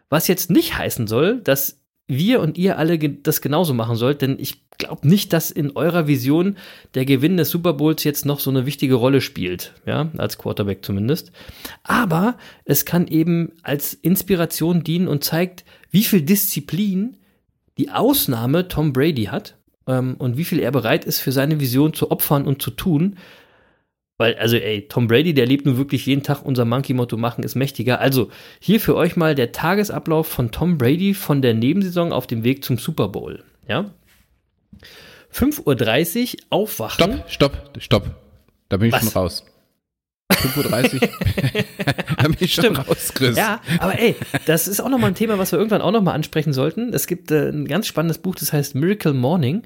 Was jetzt nicht heißen soll, dass wir und ihr alle das genauso machen sollt, denn ich glaube nicht, dass in eurer Vision der Gewinn des Super Bowls jetzt noch so eine wichtige Rolle spielt, ja, als Quarterback zumindest. Aber es kann eben als Inspiration dienen und zeigt, wie viel Disziplin die Ausnahme Tom Brady hat ähm, und wie viel er bereit ist, für seine Vision zu opfern und zu tun, weil, also, ey, Tom Brady, der lebt nun wirklich jeden Tag unser Monkey-Motto machen ist mächtiger. Also, hier für euch mal der Tagesablauf von Tom Brady von der Nebensaison auf dem Weg zum Super Bowl. Ja? 5.30 Uhr aufwachen. Stopp, stopp, stopp. Da bin ich Was? schon raus. 5.30 Uhr. da bin ich schon raus, Chris. Ja, aber ey, das ist auch nochmal ein Thema, was wir irgendwann auch nochmal ansprechen sollten. Es gibt äh, ein ganz spannendes Buch, das heißt Miracle Morning.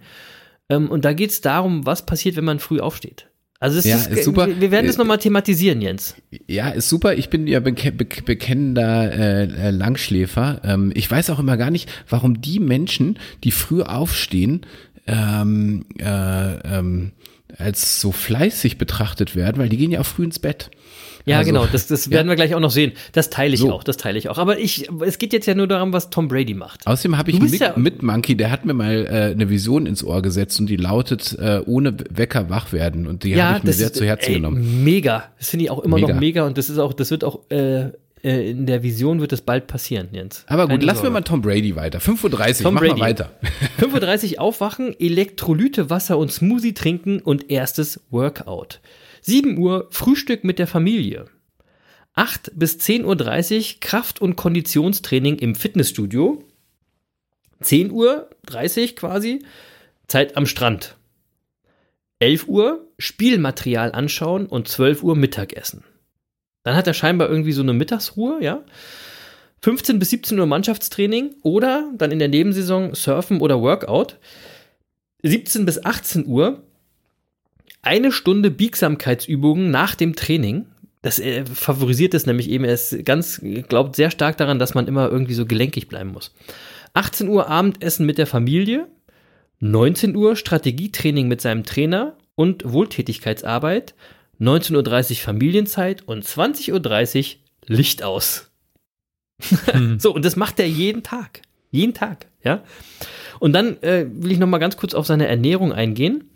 Ähm, und da geht es darum, was passiert, wenn man früh aufsteht. Also ja, ist, ist super. Wir werden das nochmal thematisieren, Jens. Ja, ist super. Ich bin ja beke bekennender äh, äh, Langschläfer. Ähm, ich weiß auch immer gar nicht, warum die Menschen, die früh aufstehen, ähm, äh, ähm, als so fleißig betrachtet werden, weil die gehen ja auch früh ins Bett. Ja, also, genau, das, das werden ja. wir gleich auch noch sehen. Das teile ich so. auch, das teile ich auch. Aber ich, es geht jetzt ja nur darum, was Tom Brady macht. Außerdem habe ich einen ja mit Monkey, der hat mir mal äh, eine Vision ins Ohr gesetzt und die lautet, äh, ohne Wecker wach werden. Und die ja, habe ich mir sehr ist, zu Herzen ey, genommen. Mega. Das finde ich auch immer mega. noch mega und das ist auch, das wird auch, äh, äh in der Vision wird es bald passieren, Jens. Aber gut, lassen wir mal Tom Brady weiter. 5.30 Uhr, Tom mach Brady. mal weiter. 5.30 Uhr aufwachen, Elektrolyte, Wasser und Smoothie trinken und erstes Workout. 7 Uhr Frühstück mit der Familie. 8 bis 10.30 Uhr Kraft- und Konditionstraining im Fitnessstudio. 10 Uhr 30 quasi Zeit am Strand. 11 Uhr Spielmaterial anschauen und 12 Uhr Mittagessen. Dann hat er scheinbar irgendwie so eine Mittagsruhe, ja. 15 bis 17 Uhr Mannschaftstraining oder dann in der Nebensaison Surfen oder Workout. 17 bis 18 Uhr eine Stunde Biegsamkeitsübungen nach dem Training. Das äh, favorisiert es nämlich eben. Er ganz, glaubt sehr stark daran, dass man immer irgendwie so gelenkig bleiben muss. 18 Uhr Abendessen mit der Familie. 19 Uhr Strategietraining mit seinem Trainer und Wohltätigkeitsarbeit. 19.30 Uhr Familienzeit und 20.30 Uhr Licht aus. Hm. so, und das macht er jeden Tag. Jeden Tag, ja. Und dann äh, will ich noch mal ganz kurz auf seine Ernährung eingehen.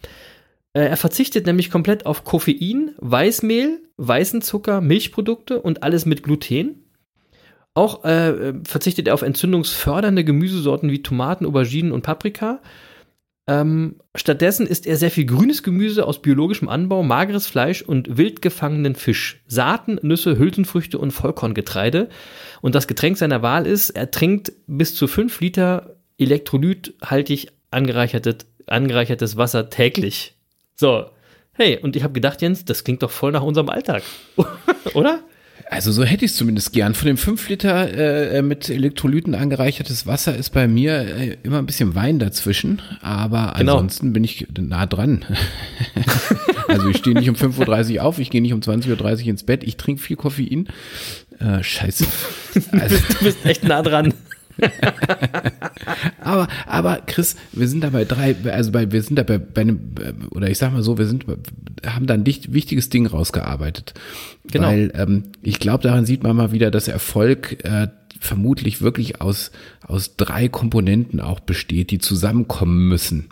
Äh, er verzichtet nämlich komplett auf Koffein, Weißmehl, weißen Zucker, Milchprodukte und alles mit Gluten. Auch äh, verzichtet er auf entzündungsfördernde Gemüsesorten wie Tomaten, Auberginen und Paprika. Ähm, stattdessen isst er sehr viel grünes Gemüse aus biologischem Anbau, mageres Fleisch und wild gefangenen Fisch, Saaten, Nüsse, Hülsenfrüchte und Vollkorngetreide. Und das Getränk seiner Wahl ist, er trinkt bis zu 5 Liter elektrolythaltig angereichertes, angereichertes Wasser täglich. So, hey, und ich habe gedacht, Jens, das klingt doch voll nach unserem Alltag, oder? Also so hätte ich es zumindest gern. Von dem 5 Liter äh, mit Elektrolyten angereichertes Wasser ist bei mir äh, immer ein bisschen Wein dazwischen, aber genau. ansonsten bin ich nah dran. also ich stehe nicht um 5.30 Uhr auf, ich gehe nicht um 20.30 Uhr ins Bett, ich trinke viel Koffein. Äh, scheiße. Also, du bist echt nah dran. aber, aber Chris, wir sind da bei drei, also bei, wir sind da bei, bei einem, oder ich sag mal so, wir sind, haben da ein wichtiges Ding rausgearbeitet. Genau. Weil ähm, ich glaube, daran sieht man mal wieder, dass Erfolg äh, vermutlich wirklich aus, aus drei Komponenten auch besteht, die zusammenkommen müssen.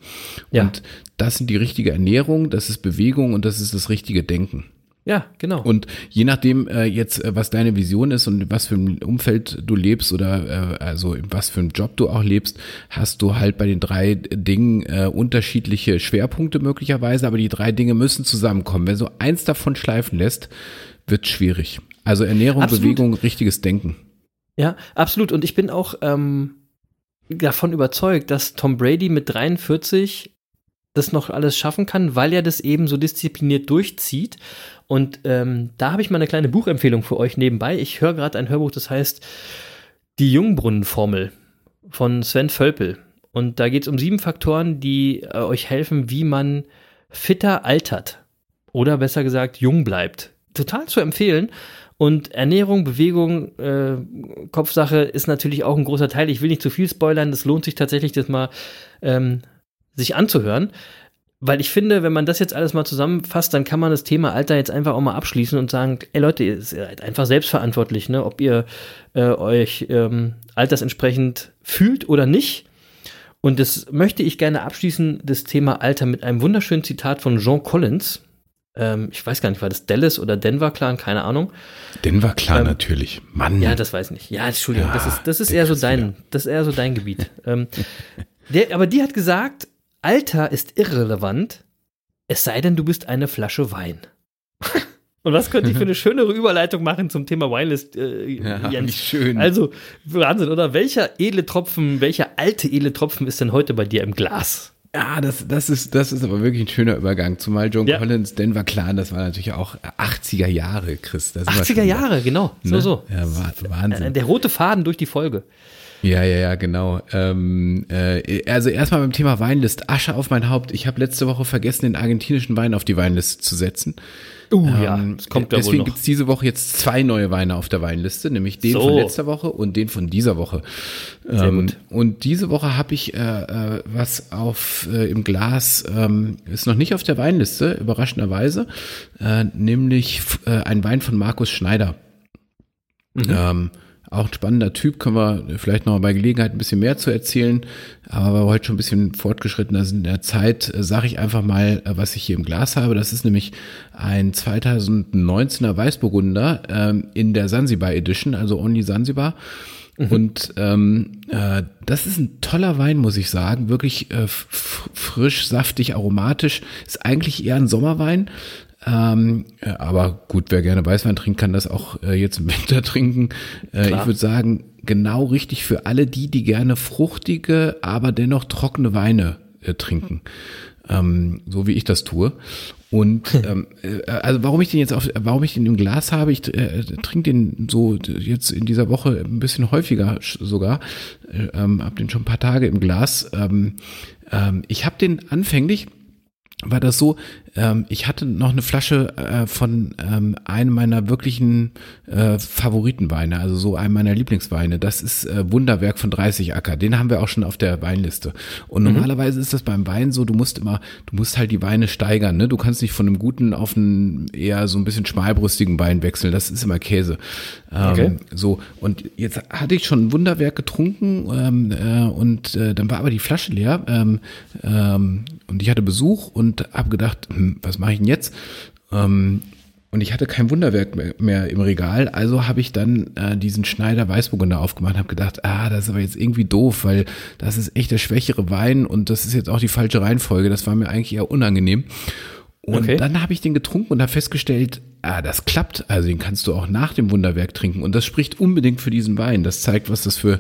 Ja. Und das sind die richtige Ernährung, das ist Bewegung und das ist das richtige Denken. Ja, genau. Und je nachdem äh, jetzt, äh, was deine Vision ist und was für ein Umfeld du lebst oder äh, also was für einen Job du auch lebst, hast du halt bei den drei Dingen äh, unterschiedliche Schwerpunkte möglicherweise, aber die drei Dinge müssen zusammenkommen. Wenn so eins davon schleifen lässt, wird schwierig. Also Ernährung, absolut. Bewegung, richtiges Denken. Ja, absolut. Und ich bin auch ähm, davon überzeugt, dass Tom Brady mit 43 das noch alles schaffen kann, weil er das eben so diszipliniert durchzieht. Und ähm, da habe ich mal eine kleine Buchempfehlung für euch nebenbei. Ich höre gerade ein Hörbuch, das heißt Die Jungbrunnenformel von Sven Völpel. Und da geht es um sieben Faktoren, die äh, euch helfen, wie man fitter altert. Oder besser gesagt, jung bleibt. Total zu empfehlen. Und Ernährung, Bewegung, äh, Kopfsache ist natürlich auch ein großer Teil. Ich will nicht zu viel spoilern. Es lohnt sich tatsächlich, das mal ähm, sich anzuhören. Weil ich finde, wenn man das jetzt alles mal zusammenfasst, dann kann man das Thema Alter jetzt einfach auch mal abschließen und sagen, ey Leute, ihr seid einfach selbstverantwortlich, ne? ob ihr äh, euch ähm, altersentsprechend fühlt oder nicht. Und das möchte ich gerne abschließen, das Thema Alter, mit einem wunderschönen Zitat von Jean Collins. Ähm, ich weiß gar nicht, war das Dallas oder Denver Clan, keine Ahnung. Denver Clan ähm, natürlich, Mann. Ja, das weiß ich nicht. Ja, Entschuldigung, ja, das ist, das ist eher so dein, das ist eher so dein Gebiet. ähm, der, aber die hat gesagt, Alter ist irrelevant, es sei denn, du bist eine Flasche Wein. Und was könnte ich für eine schönere Überleitung machen zum Thema Winelist, äh, ja, Jens? schön. Also, Wahnsinn, oder? Welcher edle Tropfen, welcher alte edle Tropfen ist denn heute bei dir im Glas? Ja, das, das, ist, das ist aber wirklich ein schöner Übergang. Zumal John ja. Collins, Denver Clan, das war natürlich auch 80er Jahre, Chris. 80er Jahre, genau. So, ne? so. Ja, Wahnsinn. Der rote Faden durch die Folge. Ja, ja, ja, genau. Ähm, äh, also erstmal beim Thema Weinlist. Asche auf mein Haupt. Ich habe letzte Woche vergessen, den argentinischen Wein auf die Weinliste zu setzen. Uh, ähm, ja, das kommt ja Deswegen gibt es diese Woche jetzt zwei neue Weine auf der Weinliste, nämlich den so. von letzter Woche und den von dieser Woche. Sehr ähm, gut. Und diese Woche habe ich äh, äh, was auf äh, im Glas, ähm, ist noch nicht auf der Weinliste, überraschenderweise, äh, nämlich äh, ein Wein von Markus Schneider. Mhm. Auch ein spannender Typ, können wir vielleicht noch bei Gelegenheit ein bisschen mehr zu erzählen. Aber weil wir heute schon ein bisschen fortgeschrittener sind in der Zeit, äh, sage ich einfach mal, äh, was ich hier im Glas habe. Das ist nämlich ein 2019er Weißburgunder ähm, in der Sansibar Edition, also Only Sansibar. Mhm. Und ähm, äh, das ist ein toller Wein, muss ich sagen. Wirklich äh, frisch, saftig, aromatisch. Ist eigentlich eher ein Sommerwein, ähm, äh, aber gut, wer gerne Weißwein trinkt, kann das auch äh, jetzt im Winter trinken. Äh, ich würde sagen, genau richtig für alle die, die gerne fruchtige, aber dennoch trockene Weine äh, trinken. Ähm, so wie ich das tue. Und ähm, äh, also warum ich den jetzt auf, warum ich den im Glas habe, ich äh, trinke den so jetzt in dieser Woche ein bisschen häufiger sogar, äh, ähm, habe den schon ein paar Tage im Glas. Ähm, ähm, ich habe den anfänglich war das so, ähm, ich hatte noch eine Flasche äh, von ähm, einem meiner wirklichen äh, Favoritenweine, also so einem meiner Lieblingsweine. Das ist äh, Wunderwerk von 30 Acker. Den haben wir auch schon auf der Weinliste. Und mhm. normalerweise ist das beim Wein so, du musst immer, du musst halt die Weine steigern. Ne? Du kannst nicht von einem guten auf einen eher so ein bisschen schmalbrüstigen Wein wechseln. Das ist immer Käse. Ähm, okay. So, und jetzt hatte ich schon ein Wunderwerk getrunken ähm, äh, und äh, dann war aber die Flasche leer ähm, ähm, und ich hatte Besuch und habe gedacht, hm, was mache ich denn jetzt? Ähm, und ich hatte kein Wunderwerk mehr, im Regal, also habe ich dann äh, diesen Schneider Weißburgunder aufgemacht und habe gedacht, ah, das ist aber jetzt irgendwie doof, weil das ist echt der schwächere Wein und das ist jetzt auch die falsche Reihenfolge. Das war mir eigentlich eher unangenehm. Und okay. dann habe ich den getrunken und habe festgestellt, ah, das klappt. Also den kannst du auch nach dem Wunderwerk trinken. Und das spricht unbedingt für diesen Wein. Das zeigt, was das für,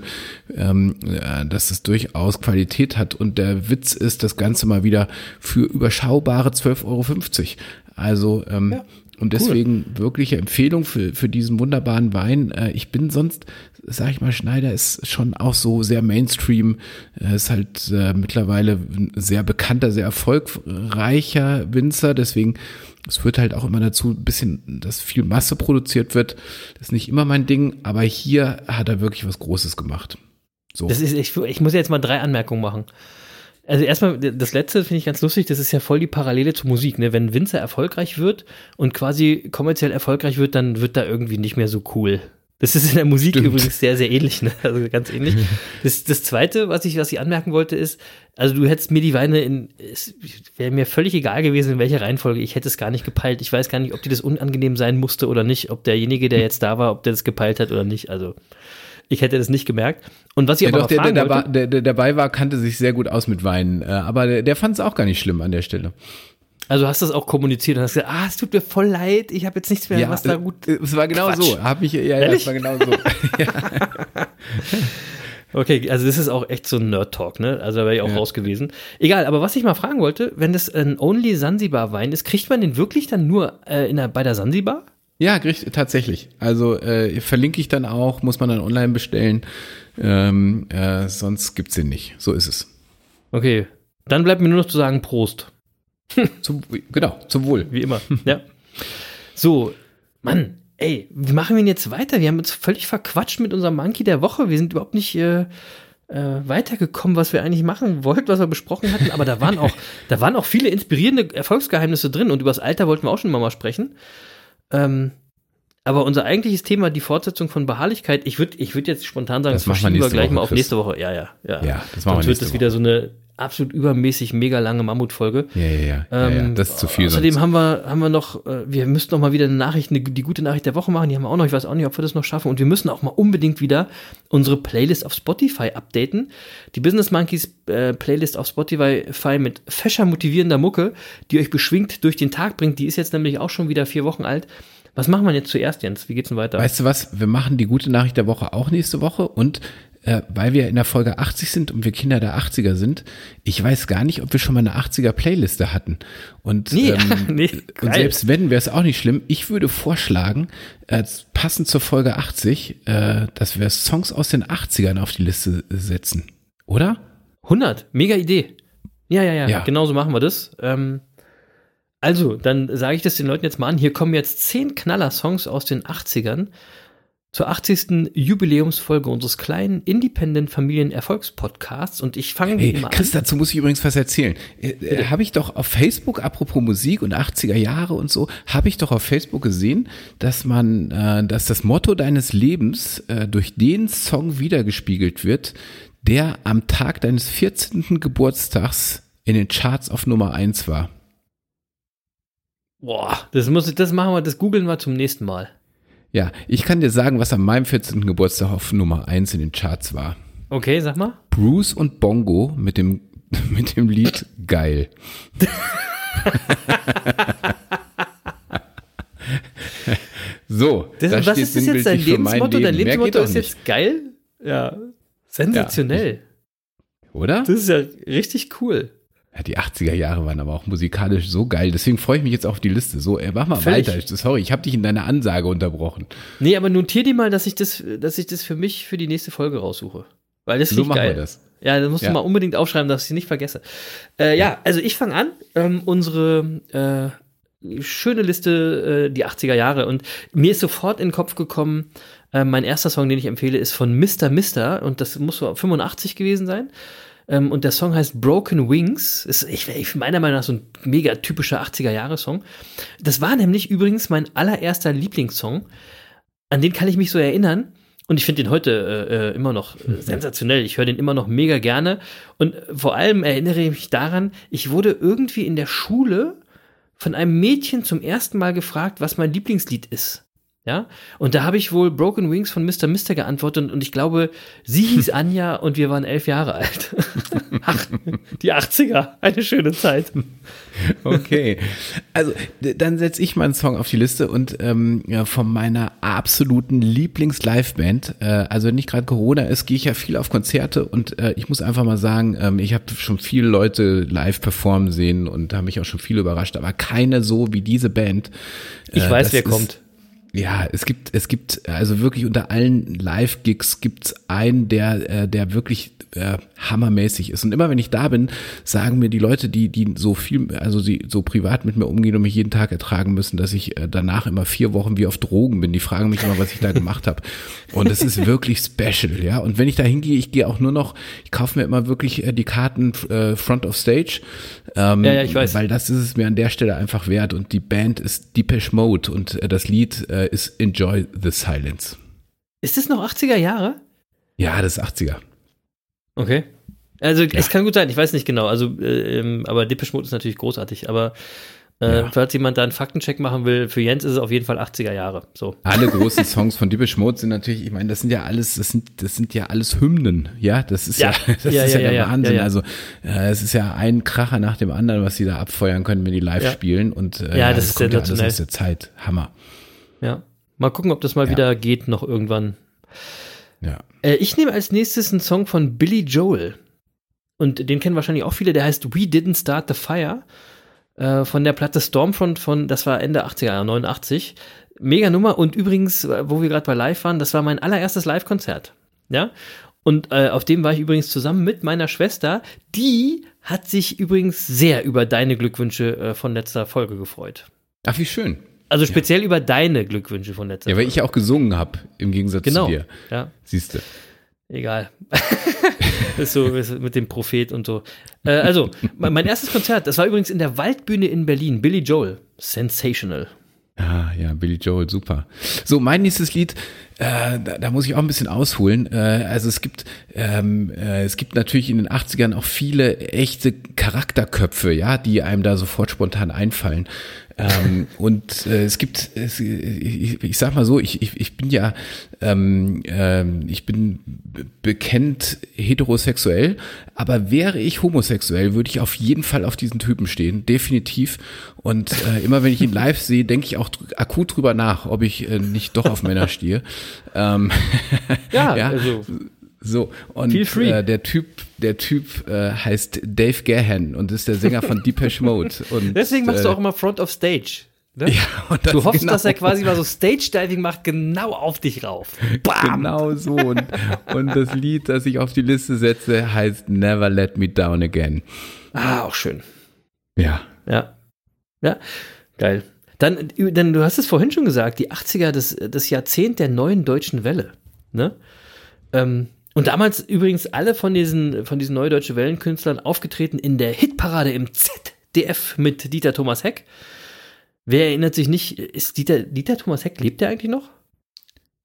ähm, äh, dass es durchaus Qualität hat. Und der Witz ist, das Ganze mal wieder für überschaubare 12,50 Euro. Also ähm, ja. Und deswegen cool. wirkliche Empfehlung für, für diesen wunderbaren Wein. Äh, ich bin sonst, sag ich mal, Schneider ist schon auch so sehr Mainstream. Er ist halt äh, mittlerweile ein sehr bekannter, sehr erfolgreicher Winzer. Deswegen, es führt halt auch immer dazu, ein bisschen, dass viel Masse produziert wird. Das ist nicht immer mein Ding, aber hier hat er wirklich was Großes gemacht. So. Das ist, ich, ich muss jetzt mal drei Anmerkungen machen. Also erstmal, das letzte finde ich ganz lustig, das ist ja voll die Parallele zur Musik, ne? Wenn Winzer erfolgreich wird und quasi kommerziell erfolgreich wird, dann wird da irgendwie nicht mehr so cool. Das ist in der Musik Stimmt. übrigens sehr, sehr ähnlich, ne? Also ganz ähnlich. Das, das zweite, was ich, was ich anmerken wollte, ist, also du hättest mir die Weine in, es wäre mir völlig egal gewesen, in welcher Reihenfolge, ich hätte es gar nicht gepeilt. Ich weiß gar nicht, ob dir das unangenehm sein musste oder nicht, ob derjenige, der jetzt da war, ob der das gepeilt hat oder nicht. Also ich hätte das nicht gemerkt. Und was ich ja, aber doch, der, der, der, der, der dabei war, kannte sich sehr gut aus mit Weinen. Äh, aber der, der fand es auch gar nicht schlimm an der Stelle. Also hast du das auch kommuniziert und hast gesagt, ah, es tut mir voll leid, ich habe jetzt nichts mehr, ja, was da gut. Äh, es war genau Quatsch. so. Hab ich, ja, ja, es war genau so. Okay, also das ist auch echt so ein Nerd-Talk, ne? Also da wäre ich auch ja. raus gewesen. Egal, aber was ich mal fragen wollte, wenn das ein Only Sansibar-Wein ist, kriegt man den wirklich dann nur äh, in der, bei der Sansibar? Ja, tatsächlich. Also äh, verlinke ich dann auch, muss man dann online bestellen. Ähm, äh, sonst gibt's den nicht. So ist es. Okay, dann bleibt mir nur noch zu sagen Prost. zum, genau, zum Wohl. Wie immer. ja. So, Mann, ey, wie machen wir denn jetzt weiter? Wir haben uns völlig verquatscht mit unserem Monkey der Woche. Wir sind überhaupt nicht äh, äh, weitergekommen, was wir eigentlich machen wollten, was wir besprochen hatten. Aber da waren auch, da waren auch viele inspirierende Erfolgsgeheimnisse drin. Und über das Alter wollten wir auch schon mal sprechen. Ähm, aber unser eigentliches Thema, die Fortsetzung von Beharrlichkeit, ich würde ich würd jetzt spontan sagen, das, das verschieben wir gleich Woche, mal auf nächste Woche. Ja, ja, ja. Ja, das machen Sonst wir wird das wieder so eine absolut übermäßig mega lange Mammutfolge. Ja, ja, ja. Ähm, ja, ja. Das ist zu viel. Außerdem sonst. haben wir, haben wir noch, äh, wir müssten noch mal wieder eine Nachricht, eine, die gute Nachricht der Woche machen. Die haben wir auch noch. Ich weiß auch nicht, ob wir das noch schaffen. Und wir müssen auch mal unbedingt wieder unsere Playlist auf Spotify updaten. Die Business Monkeys äh, Playlist auf Spotify mit fescher motivierender Mucke, die euch beschwingt durch den Tag bringt. Die ist jetzt nämlich auch schon wieder vier Wochen alt. Was machen wir jetzt zuerst, Jens? Wie geht's denn weiter? Weißt du was? Wir machen die gute Nachricht der Woche auch nächste Woche und äh, weil wir in der Folge 80 sind und wir Kinder der 80er sind, ich weiß gar nicht, ob wir schon mal eine 80er Playliste hatten. Und, nee, ähm, nee, und selbst wenn, wäre es auch nicht schlimm. Ich würde vorschlagen, äh, passend zur Folge 80, äh, dass wir Songs aus den 80ern auf die Liste setzen. Oder? 100, mega Idee. Ja, ja, ja, ja. genau so machen wir das. Ähm, also, dann sage ich das den Leuten jetzt mal an. Hier kommen jetzt zehn Knaller-Songs aus den 80ern zur 80. Jubiläumsfolge unseres kleinen Independent Familien Erfolgspodcasts und ich fange hey, mal Chris, an. dazu muss ich übrigens was erzählen. Äh, habe ich doch auf Facebook, apropos Musik und 80er Jahre und so, habe ich doch auf Facebook gesehen, dass man, äh, dass das Motto deines Lebens äh, durch den Song wiedergespiegelt wird, der am Tag deines 14. Geburtstags in den Charts auf Nummer 1 war. Boah, das muss ich, das machen wir, das googeln wir zum nächsten Mal. Ja, ich kann dir sagen, was an meinem 14. Geburtstag auf Nummer 1 in den Charts war. Okay, sag mal. Bruce und Bongo mit dem, mit dem Lied Geil. so. Das, was ist das jetzt dein Lebensmotto? Leben. Dein Lebensmotto ist jetzt geil? Ja. Sensationell. Ja, oder? Das ist ja richtig cool. Ja, die 80er Jahre waren aber auch musikalisch so geil. Deswegen freue ich mich jetzt auf die Liste. So, äh, mach mal Völlig. weiter. Sorry, ich habe dich in deiner Ansage unterbrochen. Nee, aber notier dir mal, dass ich das, dass ich das für mich für die nächste Folge raussuche. Weil das So machen geil. wir das. Ja, das musst Ja. du mal unbedingt aufschreiben, dass ich es nicht vergesse. Äh, ja, also ich fange an. Ähm, unsere äh, schöne Liste, äh, die 80er Jahre. Und mir ist sofort in den Kopf gekommen, äh, mein erster Song, den ich empfehle, ist von Mr. Mister. Und das muss so 85 gewesen sein. Ähm, und der Song heißt Broken Wings. Ist, ich, ich meiner Meinung nach so ein mega typischer 80er-Jahre-Song. Das war nämlich übrigens mein allererster Lieblingssong. An den kann ich mich so erinnern. Und ich finde den heute äh, äh, immer noch äh, sensationell. Ich höre den immer noch mega gerne. Und vor allem erinnere ich mich daran, ich wurde irgendwie in der Schule von einem Mädchen zum ersten Mal gefragt, was mein Lieblingslied ist. Ja, und da habe ich wohl Broken Wings von Mr. Mister geantwortet und, und ich glaube, sie hieß Anja und wir waren elf Jahre alt. Ach, die 80er, eine schöne Zeit. Okay. Also, dann setze ich mal einen Song auf die Liste und ähm, ja, von meiner absoluten Lieblings-Liveband, äh, also wenn nicht gerade Corona ist, gehe ich ja viel auf Konzerte und äh, ich muss einfach mal sagen, ähm, ich habe schon viele Leute live performen sehen und da haben mich auch schon viele überrascht, aber keine so wie diese Band. Ich Äh, weiß, das wer ist- kommt. Ja, es gibt, es gibt, also wirklich unter allen Live-Gigs gibt's einen, der, äh, der wirklich äh, hammermäßig ist. Und immer wenn ich da bin, sagen mir die Leute, die, die so viel, also sie so privat mit mir umgehen und mich jeden Tag ertragen müssen, dass ich äh, danach immer vier Wochen wie auf Drogen bin. Die fragen mich immer, was ich da gemacht habe. Und es ist wirklich special, ja. Und wenn ich da hingehe, ich gehe auch nur noch, ich kaufe mir immer wirklich äh, die Karten äh, Front of Stage. Ähm, Ja, ja, ich weiß. Weil das ist es mir an der Stelle einfach wert. Und die Band ist Depeche Mode und äh, das Lied äh, ist Enjoy the Silence. Ist das noch 80er Jahre? Ja, das ist 80er. Okay. Also es kann gut sein, ich weiß nicht genau. Also, äh, ähm, aber Depeche Mode ist natürlich großartig. Aber äh, Ja. falls jemand da einen Faktencheck machen will, für Jens ist es auf jeden Fall 80er Jahre. So. Alle großen Songs von Depeche Mode sind natürlich, ich meine, das sind ja alles, das sind, das sind ja alles Hymnen, ja, das ist ja, Ja. das Ja, ist ja, der. Wahnsinn. Also äh, es ist ja ein Kracher nach dem anderen, was sie da abfeuern können, wenn die live spielen und äh, Ja, das ist kommt ja alles aus der Zeit, Hammer. Ja. Mal gucken, ob das mal wieder geht noch irgendwann. Ja. Äh, ich nehme als nächstes einen Song von Billy Joel. Und den kennen wahrscheinlich auch viele, der heißt We Didn't Start the Fire. Äh, von der Platte Stormfront von, das war Ende 80er, Jahre, 89. Mega Nummer. Und übrigens, äh, wo wir gerade bei Live waren, das war mein allererstes Live-Konzert. Ja. Und äh, auf dem war ich übrigens zusammen mit meiner Schwester. Die hat sich übrigens sehr über deine Glückwünsche äh, von letzter Folge gefreut. Ach, wie schön. Also speziell über deine Glückwünsche von letzter Ja, weil Folge. ich ja auch gesungen habe, im Gegensatz Genau. zu dir. Ja. Siehst du. Egal. ist so mit dem Prophet und so. Äh, also, mein mein erstes Konzert, das war übrigens in der Waldbühne in Berlin. Billy Joel. Sensational. Ah, ja, Billy Joel, super. So, mein nächstes Lied, äh, da, da muss ich auch ein bisschen ausholen. Äh, also es gibt, ähm, äh, es gibt natürlich in den 80ern auch viele echte Charakterköpfe, ja, die einem da sofort spontan einfallen. Ähm, und äh, es gibt, es, ich, ich sag mal so, ich, ich, ich bin ja, ähm, ähm, ich bin bekennt heterosexuell, aber wäre ich homosexuell, würde ich auf jeden Fall auf diesen Typen stehen, definitiv. Und äh, immer wenn ich ihn live sehe, denke ich auch akut drüber nach, ob ich äh, nicht doch auf Männer stehe. Ähm, Ja, Ja. also. So, und äh, der Typ, der Typ äh, heißt Dave Gahan und ist der Sänger von Depeche Mode. Und, Deswegen machst du äh, auch immer Front of Stage. Ne? ja, du hoffst, genau, dass er quasi mal so Stage-Diving macht, genau auf dich rauf. Bam! Genau so. Und, und das Lied, das ich auf die Liste setze, heißt Never Let Me Down Again. Ah, auch schön. Ja. Ja. Ja, geil. Dann, dann, du hast es vorhin schon gesagt, die 80er, das, das Jahrzehnt der neuen deutschen Welle. Ne? Ähm, und damals übrigens alle von diesen, von diesen neuen deutschen Wellenkünstlern aufgetreten in der Hitparade im ZDF mit Dieter Thomas Heck. Wer erinnert sich nicht, ist Dieter, Dieter Thomas Heck, lebt der eigentlich noch?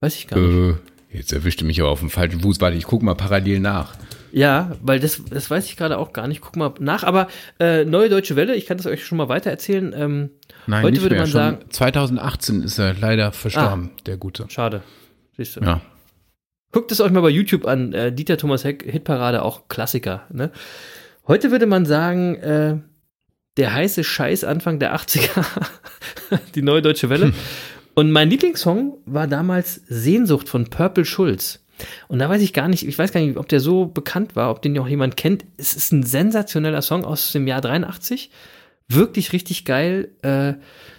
Weiß ich gar nicht. Äh, jetzt erwischte mich aber auf dem falschen Fuß. Warte, ich gucke mal parallel nach. Ja, weil das, das weiß ich gerade auch gar nicht. Guck mal nach. Aber äh, Neue Deutsche Welle, ich kann das euch schon mal weiter erzählen. Ähm, Nein, Heute nicht würde mehr. man Schon sagen- 2018 ist er leider verstorben, der Gute. schade. Siehst du. Ja. Guckt es euch mal bei YouTube an. Äh, Dieter Thomas Heck, Hitparade, auch Klassiker. Ne? Heute würde man sagen, äh, der heiße Scheiß Anfang der 80er. die neue deutsche Welle. Und mein Lieblingssong war damals Sehnsucht von Purple Schulz. Und da weiß ich gar nicht, ich weiß gar nicht, ob der so bekannt war, ob den noch jemand kennt. Es ist ein sensationeller Song aus dem Jahr 83. Wirklich richtig geil. Äh,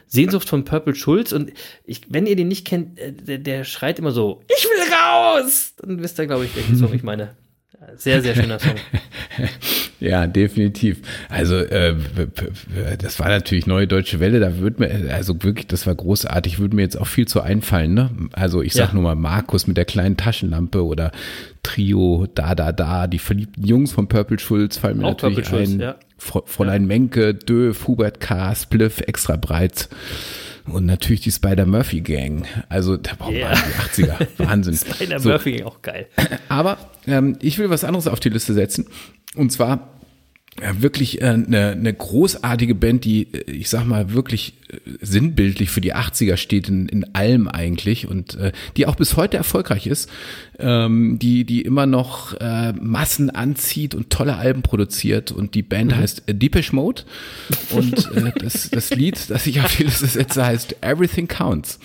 Sehnsucht von Purple Schulz. Und ich, wenn ihr den nicht kennt, äh, der, der schreit immer so, ich will raus! Dann wisst ihr, glaube ich, welchen Song ich meine. Sehr, sehr schöner Song. ja, definitiv. Also äh, das war natürlich neue deutsche Welle. Da würde mir also wirklich, das war großartig. Würde mir jetzt auch viel zu einfallen. Ne? Also ich sag ja. nur mal Markus mit der kleinen Taschenlampe oder Trio, da da da. Die verliebten Jungs von Purple Schulz fallen mir auch natürlich Purple ein. Schulz, ja. Fräulein ja. Menke, Döf, Hubert K., Spliff, extra breit. Und natürlich die Spider-Murphy Gang. Also, da braucht yeah. man die 80er. Wahnsinn. Spider-Murphy Gang auch geil. Aber ähm, ich will was anderes auf die Liste setzen. Und zwar ja, wirklich äh, eine, eine großartige Band, die, äh, ich sag mal, wirklich äh, sinnbildlich für die 80er steht in, in allem eigentlich und äh, die auch bis heute erfolgreich ist, ähm, die, die immer noch äh, Massen anzieht und tolle Alben produziert und die Band mhm. heißt Deepish Mode und äh, das, das Lied, das ich auf die Liste setze, heißt Everything Counts.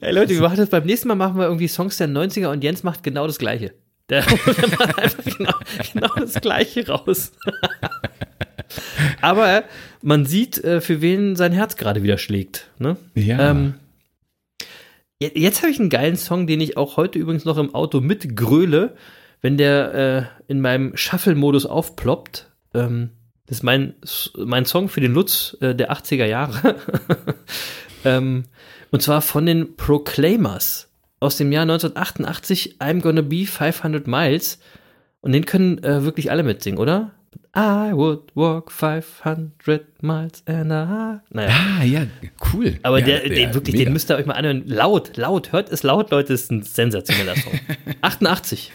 Hey Leute, wir machen das beim nächsten Mal machen wir irgendwie Songs der 90er und Jens macht genau das gleiche. Der macht einfach genau, genau das Gleiche raus. Aber man sieht, äh, für wen sein Herz gerade wieder schlägt. Ne? Ja. Ähm, jetzt habe ich einen geilen Song, den ich auch heute übrigens noch im Auto mitgröle, wenn der äh, in meinem Shuffle-Modus aufploppt. Ähm, das ist mein, mein Song für den Lutz äh, der 80er Jahre. ähm, und zwar von den Proclaimers aus dem Jahr 1988, I'm Gonna Be 500 Miles. Und den können äh, wirklich alle mitsingen, oder? I would walk 500 miles and I. Naja. Ah, ja, cool. Aber ja, der, der, den, wirklich, mega. den müsst ihr euch mal anhören. Laut, laut, hört es laut, Leute, ist ein sensationeller Song. 88.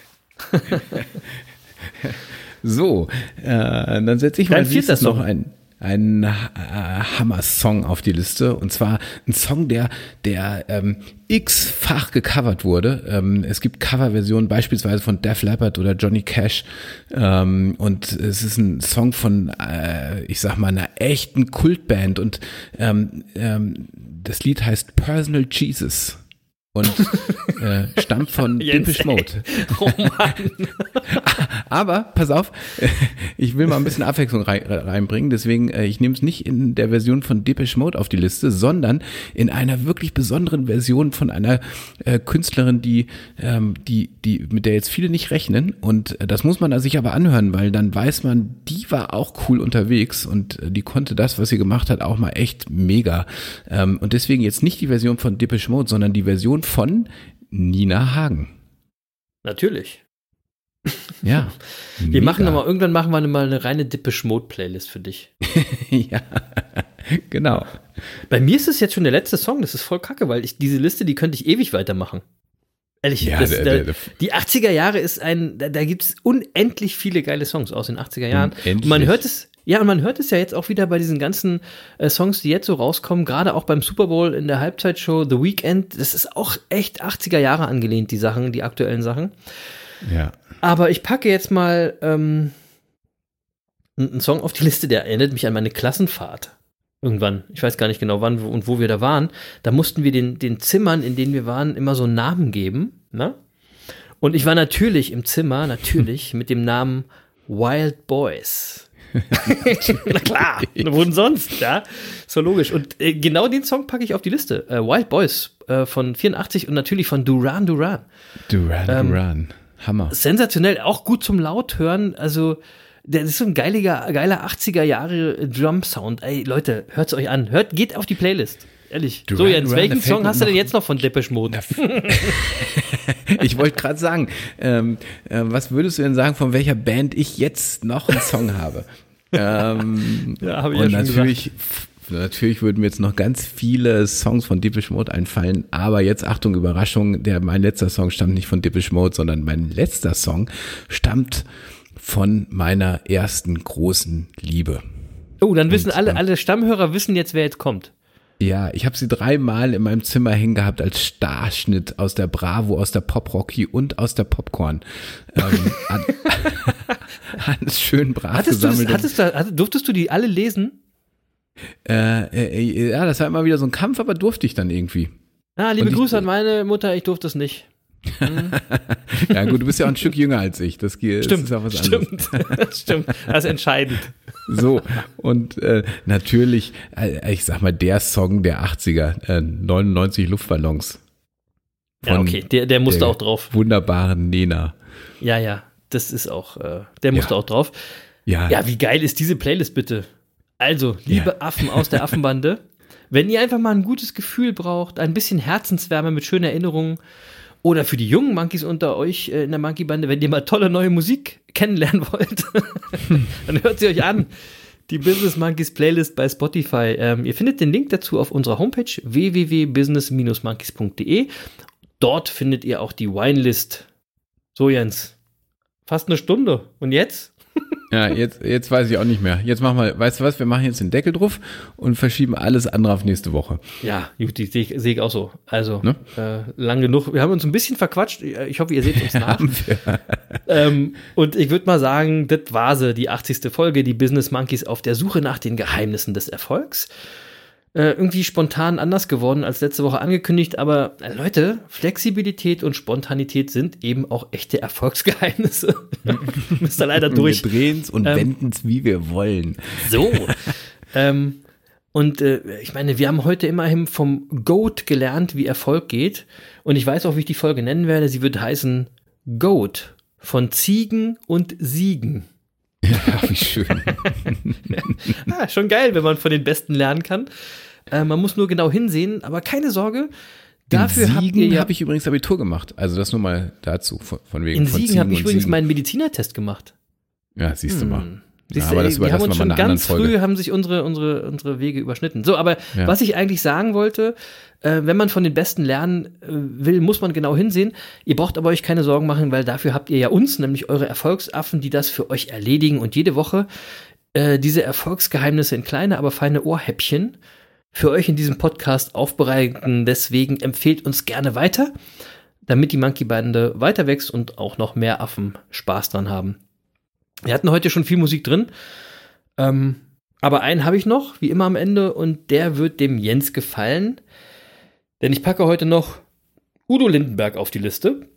so, äh, dann setze ich mal das noch ein einen äh, Hammer-Song auf die Liste. Und zwar ein Song, der, der ähm, x-fach gecovert wurde. Ähm, es gibt Coverversionen beispielsweise von Def Leppard oder Johnny Cash. Ähm, und es ist ein Song von, äh, ich sag mal, einer echten Kultband. Und ähm, ähm, das Lied heißt Personal Jesus und äh, stammt von Dimpish Mode. Oh Mann. Aber pass auf, ich will mal ein bisschen Abwechslung rein, reinbringen, deswegen äh, ich nehme es nicht in der Version von Depeche Mode auf die Liste, sondern in einer wirklich besonderen Version von einer äh, Künstlerin, die ähm, die die mit der jetzt viele nicht rechnen und äh, das muss man sich aber anhören, weil dann weiß man, die war auch cool unterwegs und äh, die konnte das, was sie gemacht hat, auch mal echt mega. Ähm, und deswegen jetzt nicht die Version von Depeche Mode, sondern die Version von Nina Hagen. Natürlich. Ja. wir machen nochmal, irgendwann machen wir mal eine reine Dippe-Schmod-Playlist für dich. ja, genau. Bei mir ist es jetzt schon der letzte Song, das ist voll kacke, weil ich diese Liste, die könnte ich ewig weitermachen. Ehrlich, ja, das, der, der, der, die 80er Jahre ist ein, da, da gibt es unendlich viele geile Songs aus den 80er Jahren. Und man hört es, ja, und man hört es ja jetzt auch wieder bei diesen ganzen äh, Songs, die jetzt so rauskommen, gerade auch beim Super Bowl in der Halbzeitshow The Weekend. Das ist auch echt 80er Jahre angelehnt, die Sachen, die aktuellen Sachen. Ja. Aber ich packe jetzt mal ähm, einen Song auf die Liste, der erinnert mich an meine Klassenfahrt. Irgendwann, ich weiß gar nicht genau wann und wo wir da waren. Da mussten wir den, den Zimmern, in denen wir waren, immer so einen Namen geben. Ne? Und ich war natürlich im Zimmer, natürlich mit dem Namen Wild Boys. Na klar, wohin sonst, ja? So logisch. Und äh, genau den Song packe ich auf die Liste. Äh, Wild Boys äh, von 84 und natürlich von Duran Duran. Duran ähm, Duran. Hammer. Sensationell, auch gut zum Lauthören. Also, der ist so ein geiliger, geiler 80er Jahre Drum-Sound. Ey, Leute, hört's euch an. Hört, geht auf die Playlist. Ehrlich. Duran, so, Jens, Duran, welchen Song hast du denn jetzt noch von Depeche Mode? ich wollte gerade sagen, ähm, äh, was würdest du denn sagen, von welcher Band ich jetzt noch einen Song habe? ähm, ja, habe ich und ja schon natürlich. Natürlich würden mir jetzt noch ganz viele Songs von Deepish Mode einfallen, aber jetzt Achtung, Überraschung, der, mein letzter Song stammt nicht von Deepish Mode, sondern mein letzter Song stammt von meiner ersten großen Liebe. Oh, dann wissen und, alle, alle Stammhörer wissen jetzt, wer jetzt kommt. Ja, ich habe sie dreimal in meinem Zimmer hängen gehabt als Starschnitt aus der Bravo, aus der Pop Rocky und aus der Popcorn. Ähm, alles schön brav hattest gesammelt. Du das, hattest du, durftest du die alle lesen? Äh, äh, ja, das war immer wieder so ein Kampf, aber durfte ich dann irgendwie. Ah, liebe ich, Grüße an meine Mutter, ich durfte es nicht. Ja, gut, du bist ja auch ein Stück jünger als ich. Das, stimmt, das ist auch was stimmt, anderes. stimmt, das ist entscheidend. So, und äh, natürlich, äh, ich sag mal, der Song der 80er, äh, 99 Luftballons. Ja, okay, der, der musste der auch drauf. Wunderbaren Nena. Ja, ja. das ist auch, äh, der musste Ja. auch drauf. Ja, Ja, wie geil ist diese Playlist bitte? Also, liebe Ja. Affen aus der Affenbande, wenn ihr einfach mal ein gutes Gefühl braucht, ein bisschen Herzenswärme mit schönen Erinnerungen oder für die jungen Monkeys unter euch äh, in der Monkey-Bande, wenn ihr mal tolle neue Musik kennenlernen wollt, dann hört sie euch an. Die Business Monkeys Playlist bei Spotify. Ähm, ihr findet den Link dazu auf unserer Homepage www.business-monkeys.de. Dort findet ihr auch die Winelist. So, Jens. Fast eine Stunde. Und jetzt? Ja jetzt, jetzt weiß ich auch nicht mehr. Jetzt machen wir, weißt du was, wir machen jetzt den Deckel drauf und verschieben alles andere auf nächste Woche. Ja, gut, die sehe ich, sehe ich auch so. Also, Ne? äh, lang genug. Wir haben uns ein bisschen verquatscht. Ich hoffe, ihr seht uns nach. Ähm, und ich würde mal sagen, das war sie, die 80. Folge, die Business Monkeys auf der Suche nach den Geheimnissen des Erfolgs. Äh, irgendwie spontan anders geworden als letzte Woche angekündigt, aber äh, Leute, Flexibilität und Spontanität sind eben auch echte Erfolgsgeheimnisse. Müsst ihr leider durch. Wir drehen es und Ähm, wenden es, wie wir wollen. So. ähm, und äh, ich meine, wir haben heute immerhin vom Goat gelernt, wie Erfolg geht. Und ich weiß auch, wie ich die Folge nennen werde. Sie wird heißen Goat von Ziegen und Siegen. Ja, wie schön. Ah, schon geil, wenn man von den Besten lernen kann. Äh, man muss nur genau hinsehen, aber keine Sorge. Dafür in habt ihr ja. habe ich übrigens Abitur gemacht. Also das nur mal dazu, von, von wegen in von Siegen habe ich übrigens Siegen. meinen Medizinertest gemacht. Ja, siehst du mal. Hm. Siehst Ja, aber das wir haben überlassen uns wir mal schon ganz früh haben sich unsere, unsere, unsere Wege überschnitten. So, aber Ja. was ich eigentlich sagen wollte, äh, wenn man von den Besten lernen äh, will, muss man genau hinsehen. Ihr braucht aber euch keine Sorgen machen, weil dafür habt ihr ja uns, nämlich eure Erfolgsaffen, die das für euch erledigen und jede Woche äh, diese Erfolgsgeheimnisse in kleine, aber feine Ohrhäppchen für euch in diesem Podcast aufbereiten. Deswegen empfehlt uns gerne weiter, damit die Monkey Bande weiter wächst und auch noch mehr Affen Spaß dran haben. Wir hatten heute schon viel Musik drin. Ähm, aber einen habe ich noch, wie immer am Ende, und der wird dem Jens gefallen. Denn ich packe heute noch Udo Lindenberg auf die Liste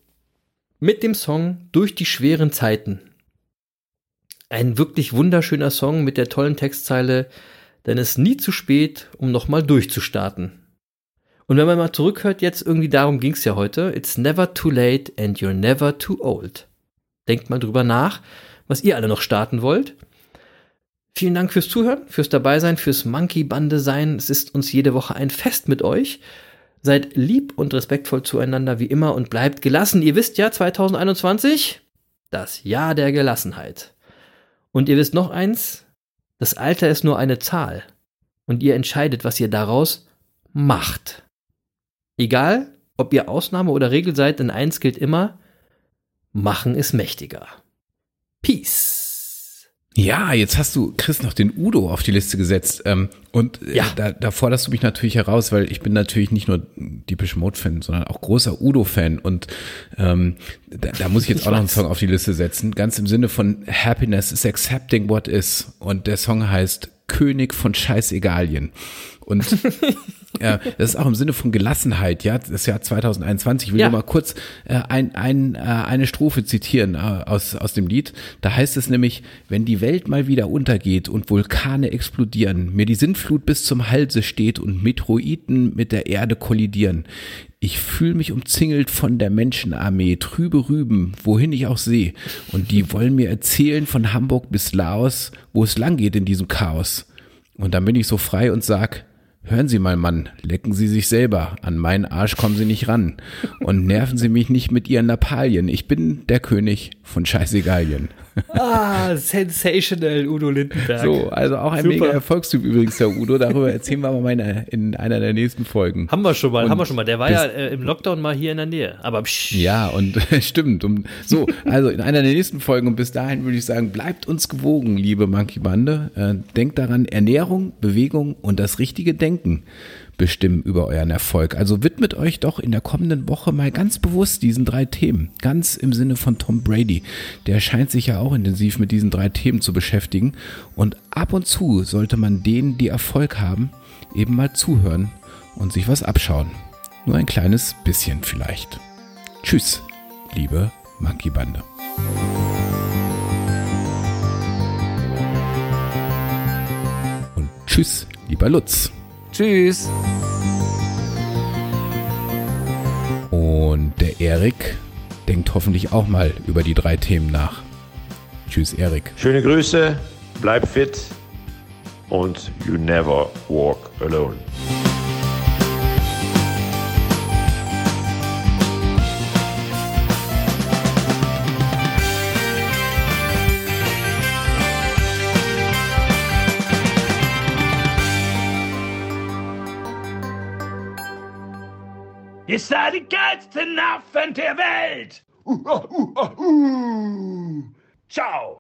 mit dem Song Durch die schweren Zeiten. Ein wirklich wunderschöner Song mit der tollen Textzeile, denn es ist nie zu spät, um nochmal durchzustarten. Und wenn man mal zurückhört, jetzt irgendwie darum ging es ja heute, it's never too late and you're never too old. Denkt mal drüber nach, was ihr alle noch starten wollt. Vielen Dank fürs Zuhören, fürs Dabeisein, fürs Monkey-Bande sein. Es ist uns jede Woche ein Fest mit euch. Seid lieb und respektvoll zueinander wie immer und bleibt gelassen. Ihr wisst ja, 2021, das Jahr der Gelassenheit. Und ihr wisst noch eins, das Alter ist nur eine Zahl. Und ihr entscheidet, was ihr daraus macht. Egal, ob ihr Ausnahme oder Regel seid, denn eins gilt immer, machen ist mächtiger. Peace. Ja, jetzt hast du Chris noch den Udo auf die Liste gesetzt. Ähm, und äh, Ja. da, da forderst du mich natürlich heraus, weil ich bin natürlich nicht nur Deepish Mode-Fan, sondern auch großer Udo-Fan. Und ähm, da, da muss ich jetzt Ich auch noch einen weiß. Song auf die Liste setzen. Ganz im Sinne von Happiness is accepting what is. Und der Song heißt König von Scheißegalien. Und ja, das ist auch im Sinne von Gelassenheit, ja, das Jahr 2021. Ich will Ja. nur mal kurz äh, ein, ein, äh, eine Strophe zitieren äh, aus, aus dem Lied. Da heißt es nämlich, wenn die Welt mal wieder untergeht und Vulkane explodieren, mir die Sintflut bis zum Halse steht und Meteoriten mit der Erde kollidieren. Ich fühle mich umzingelt von der Menschenarmee, trübe Rüben, wohin ich auch sehe. Und die wollen mir erzählen von Hamburg bis Laos, wo es lang geht in diesem Chaos. Und dann bin ich so frei und sag, hören Sie mal, Mann, lecken Sie sich selber, an meinen Arsch kommen Sie nicht ran. Und nerven Sie mich nicht mit Ihren Lappalien. Ich bin der König von Scheißegalien. Ah, sensational, Udo Lindenberg. So, also auch ein Super. mega Erfolgstyp übrigens, der Udo. Darüber erzählen wir aber mal in, in einer der nächsten Folgen. Haben wir schon mal, Und haben wir schon mal. Der war ja äh, im Lockdown mal hier in der Nähe. Aber psch, Ja, und stimmt. Um, so, also in einer der nächsten Folgen und bis dahin würde ich sagen, bleibt uns gewogen, liebe Monkey Bande. Äh, denkt daran, Ernährung, Bewegung und das richtige Denken bestimmen über euren Erfolg. Also widmet euch doch in der kommenden Woche mal ganz bewusst diesen drei Themen. Ganz im Sinne von Tom Brady. Der scheint sich ja auch intensiv mit diesen drei Themen zu beschäftigen. Und ab und zu sollte man denen, die Erfolg haben, eben mal zuhören und sich was abschauen. Nur ein kleines bisschen vielleicht. Tschüss, liebe Monkey Bande. Und tschüss, lieber Lutz. Tschüss. Und der Erik denkt hoffentlich auch mal über die drei Themen nach. Tschüss, Erik. Schöne Grüße, bleib fit und you never walk alone. Ihr seid die geilsten Affen der Welt! Uh, uh, uh, Ciao!